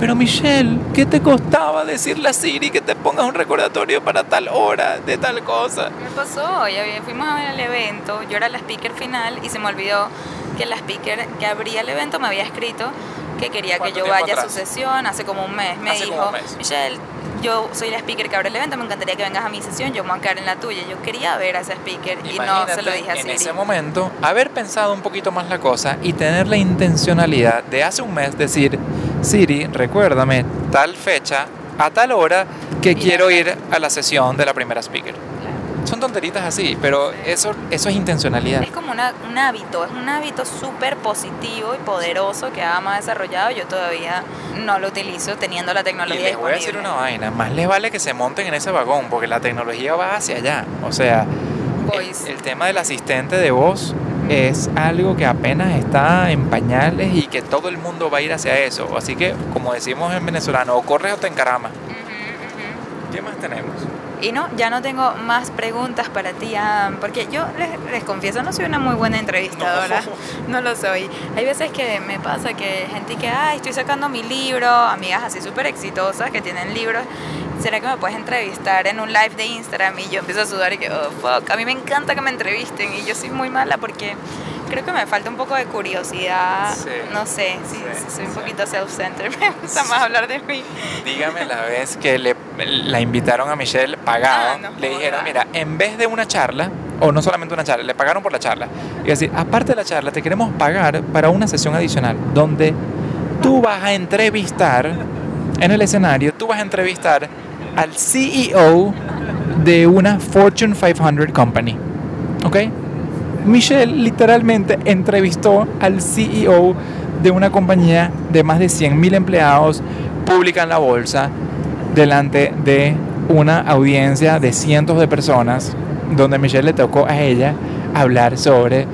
pero Michelle, ¿qué te costaba decirle a Siri que te pongas un recordatorio para tal hora de tal cosa? Me pasó, ya fuimos a ver el evento, yo era la speaker final y se me olvidó que la speaker que abría el evento me había escrito que quería que ¿Cuánto yo vaya a su atrás? sesión hace como un mes. Me Hace dijo, mes. Michelle, yo soy la speaker que abre el evento, me encantaría que vengas a mi sesión, yo me voy a quedar en la tuya. Yo quería ver a esa speaker y no se lo Imagínate dije a en ese momento haber pensado un poquito más la cosa y tener la intencionalidad de hace un mes decir, Siri, recuérdame tal fecha, a tal hora, que Y quiero ir a la sesión de la primera speaker. Son tonteritas así, pero eso, eso es intencionalidad. Es como una- un hábito, es un hábito súper positivo y poderoso que ha desarrollado. Yo todavía no lo utilizo teniendo la Y tecnología les voy a decir una vaina, más les vale que se monten en ese vagón, porque la tecnología va hacia allá. O sea, el, el tema del asistente de voz es algo que apenas está en pañales y que todo el mundo va a ir hacia eso. Así que, como decimos en venezolano, o corres o te encaramas. ¿Qué más tenemos? Y no, ya no tengo más preguntas para ti, porque yo les, les confieso, no soy una muy buena entrevistadora, no. lo soy. Hay veces que me pasa que gente que, ay, estoy sacando mi libro, amigas así súper exitosas que tienen libros, ¿será que me puedes entrevistar en un live de Instagram? Y yo empiezo a sudar y que, oh, fuck, a mí me encanta que me entrevisten y yo soy muy mala porque creo que me falta un poco de curiosidad, Sí. no sé, sí, Sí, soy un poquito self-centered, me gusta más hablar de mí. Dígame la vez que le, la invitaron a Michelle pagada. Ah, no le dijeron, mira, en vez de una charla, o no solamente una charla, le pagaron por la charla. Y decir, aparte de la charla, te queremos pagar para una sesión adicional donde tú vas a entrevistar en el escenario, tú vas a entrevistar al CEO de una Fortune 500 company. ¿Ok? Michelle literalmente entrevistó al CEO de una compañía de más de 100.000 empleados pública en la bolsa delante de una audiencia de cientos de personas donde Michelle le tocó a ella hablar sobre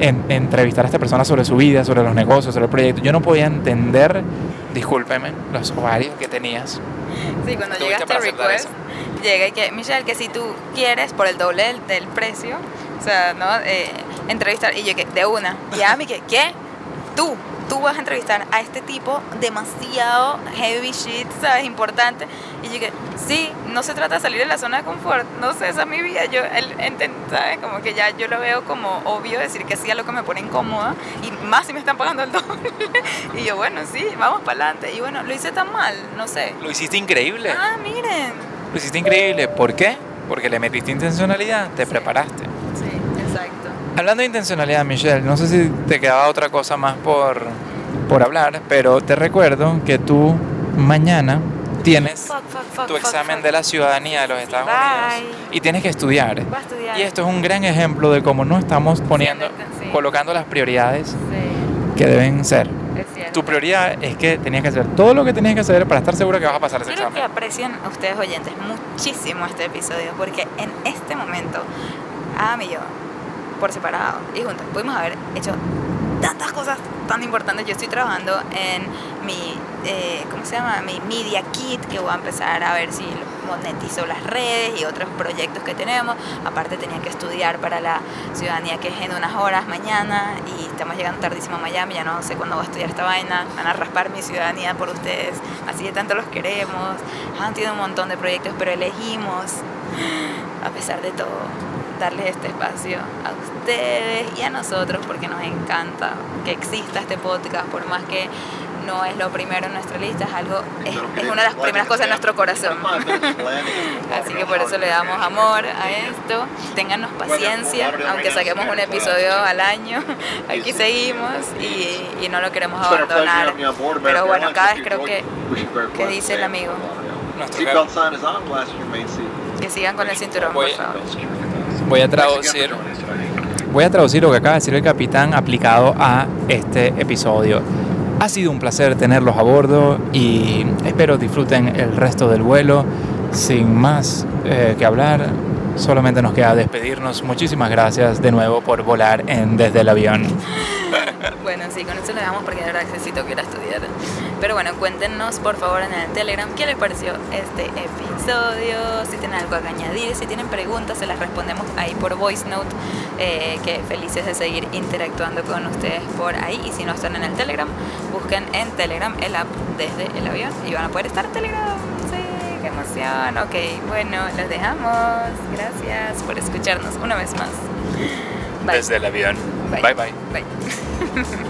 en- entrevistar a esta persona sobre su vida, sobre los negocios, sobre el proyecto. Yo no podía entender, discúlpeme, los ovarios que tenías. Sí, cuando Tuviste llega para aceptar request, llega y que, Michelle, que si tú quieres por el doble del, del precio, o sea, ¿no? Eh, entrevistar, y yo que, de una, y a mí que, ¿qué? Tú, tú vas a entrevistar a este tipo demasiado heavy shit, ¿sabes? Importante. Y yo que, sí, no se trata de salir de la zona de confort, no sé, esa es mi vida, yo, enten- ¿sabes? Como que ya yo lo veo como obvio decir que sí a lo que me pone incómoda, y más si me están pagando el doble. y yo, bueno, sí, vamos para adelante. Y bueno, lo hice tan mal, no sé. Lo hiciste increíble. Ah, miren. Lo hiciste increíble. ¿Por qué? Porque le metiste intencionalidad, te Sí. preparaste. Exacto. Hablando de intencionalidad, Michelle, no sé si te quedaba otra cosa más por, por hablar, pero te recuerdo que tú mañana tienes Fuck, fuck, fuck, tu examen de la ciudadanía de los Estados Bye. Unidos y tienes que estudiar. Va a estudiar. Y esto es un gran ejemplo de cómo no estamos poniendo, Sí. colocando las prioridades Sí, que deben ser. Tu prioridad es que tenías que hacer todo lo que tenías que hacer para estar seguro que vas a pasar ese que examen. aprecien ustedes oyentes muchísimo este episodio porque en este momento, Adam y yo, por separado y juntos, pudimos haber hecho tantas cosas tan importantes. Yo estoy trabajando en mi, eh, ¿cómo se llama? Mi Media Kit, que voy a empezar a ver si monetizo las redes y otros proyectos que tenemos. Aparte tenía que estudiar para la ciudadanía que es en unas horas mañana y estamos llegando tardísimo a Miami, ya no sé cuándo voy a estudiar esta vaina. Van a raspar mi ciudadanía por ustedes, así de tanto los queremos. Han tenido un montón de proyectos, pero elegimos, a pesar de todo, darles este espacio a ustedes y a nosotros porque nos encanta que exista este podcast, por más que no es lo primero en nuestra lista, es algo, es, es una de las primeras cosas en nuestro corazón. Así que por eso le damos amor a esto. Téngannos paciencia, aunque saquemos un episodio al año. Aquí seguimos y, y no lo queremos abandonar. Pero bueno, cada vez creo que, que dice el amigo, que sigan con el cinturón, por favor. Voy a traducir. Voy a traducir lo que acaba de decir el capitán aplicado a este episodio. Ha sido un placer tenerlos a bordo y espero disfruten el resto del vuelo. Sin más eh, que hablar, solamente nos queda despedirnos. Muchísimas gracias de nuevo por volar en desde el avión. Bueno, sí, con eso lo dejamos porque verdad necesito que ir a estudiar. Pero bueno, cuéntenos por favor en el Telegram qué les pareció este episodio, si tienen algo que añadir, si tienen preguntas, se las respondemos ahí por voice note, eh, que felices de seguir interactuando con ustedes por ahí. Y si no están en el Telegram, busquen en Telegram el app desde el avión y van a poder estar en Telegram. Sí, qué emoción. Ok, bueno, los dejamos. Gracias por escucharnos una vez más. Bye. Desde el avión. Bye. bye. bye. Bye.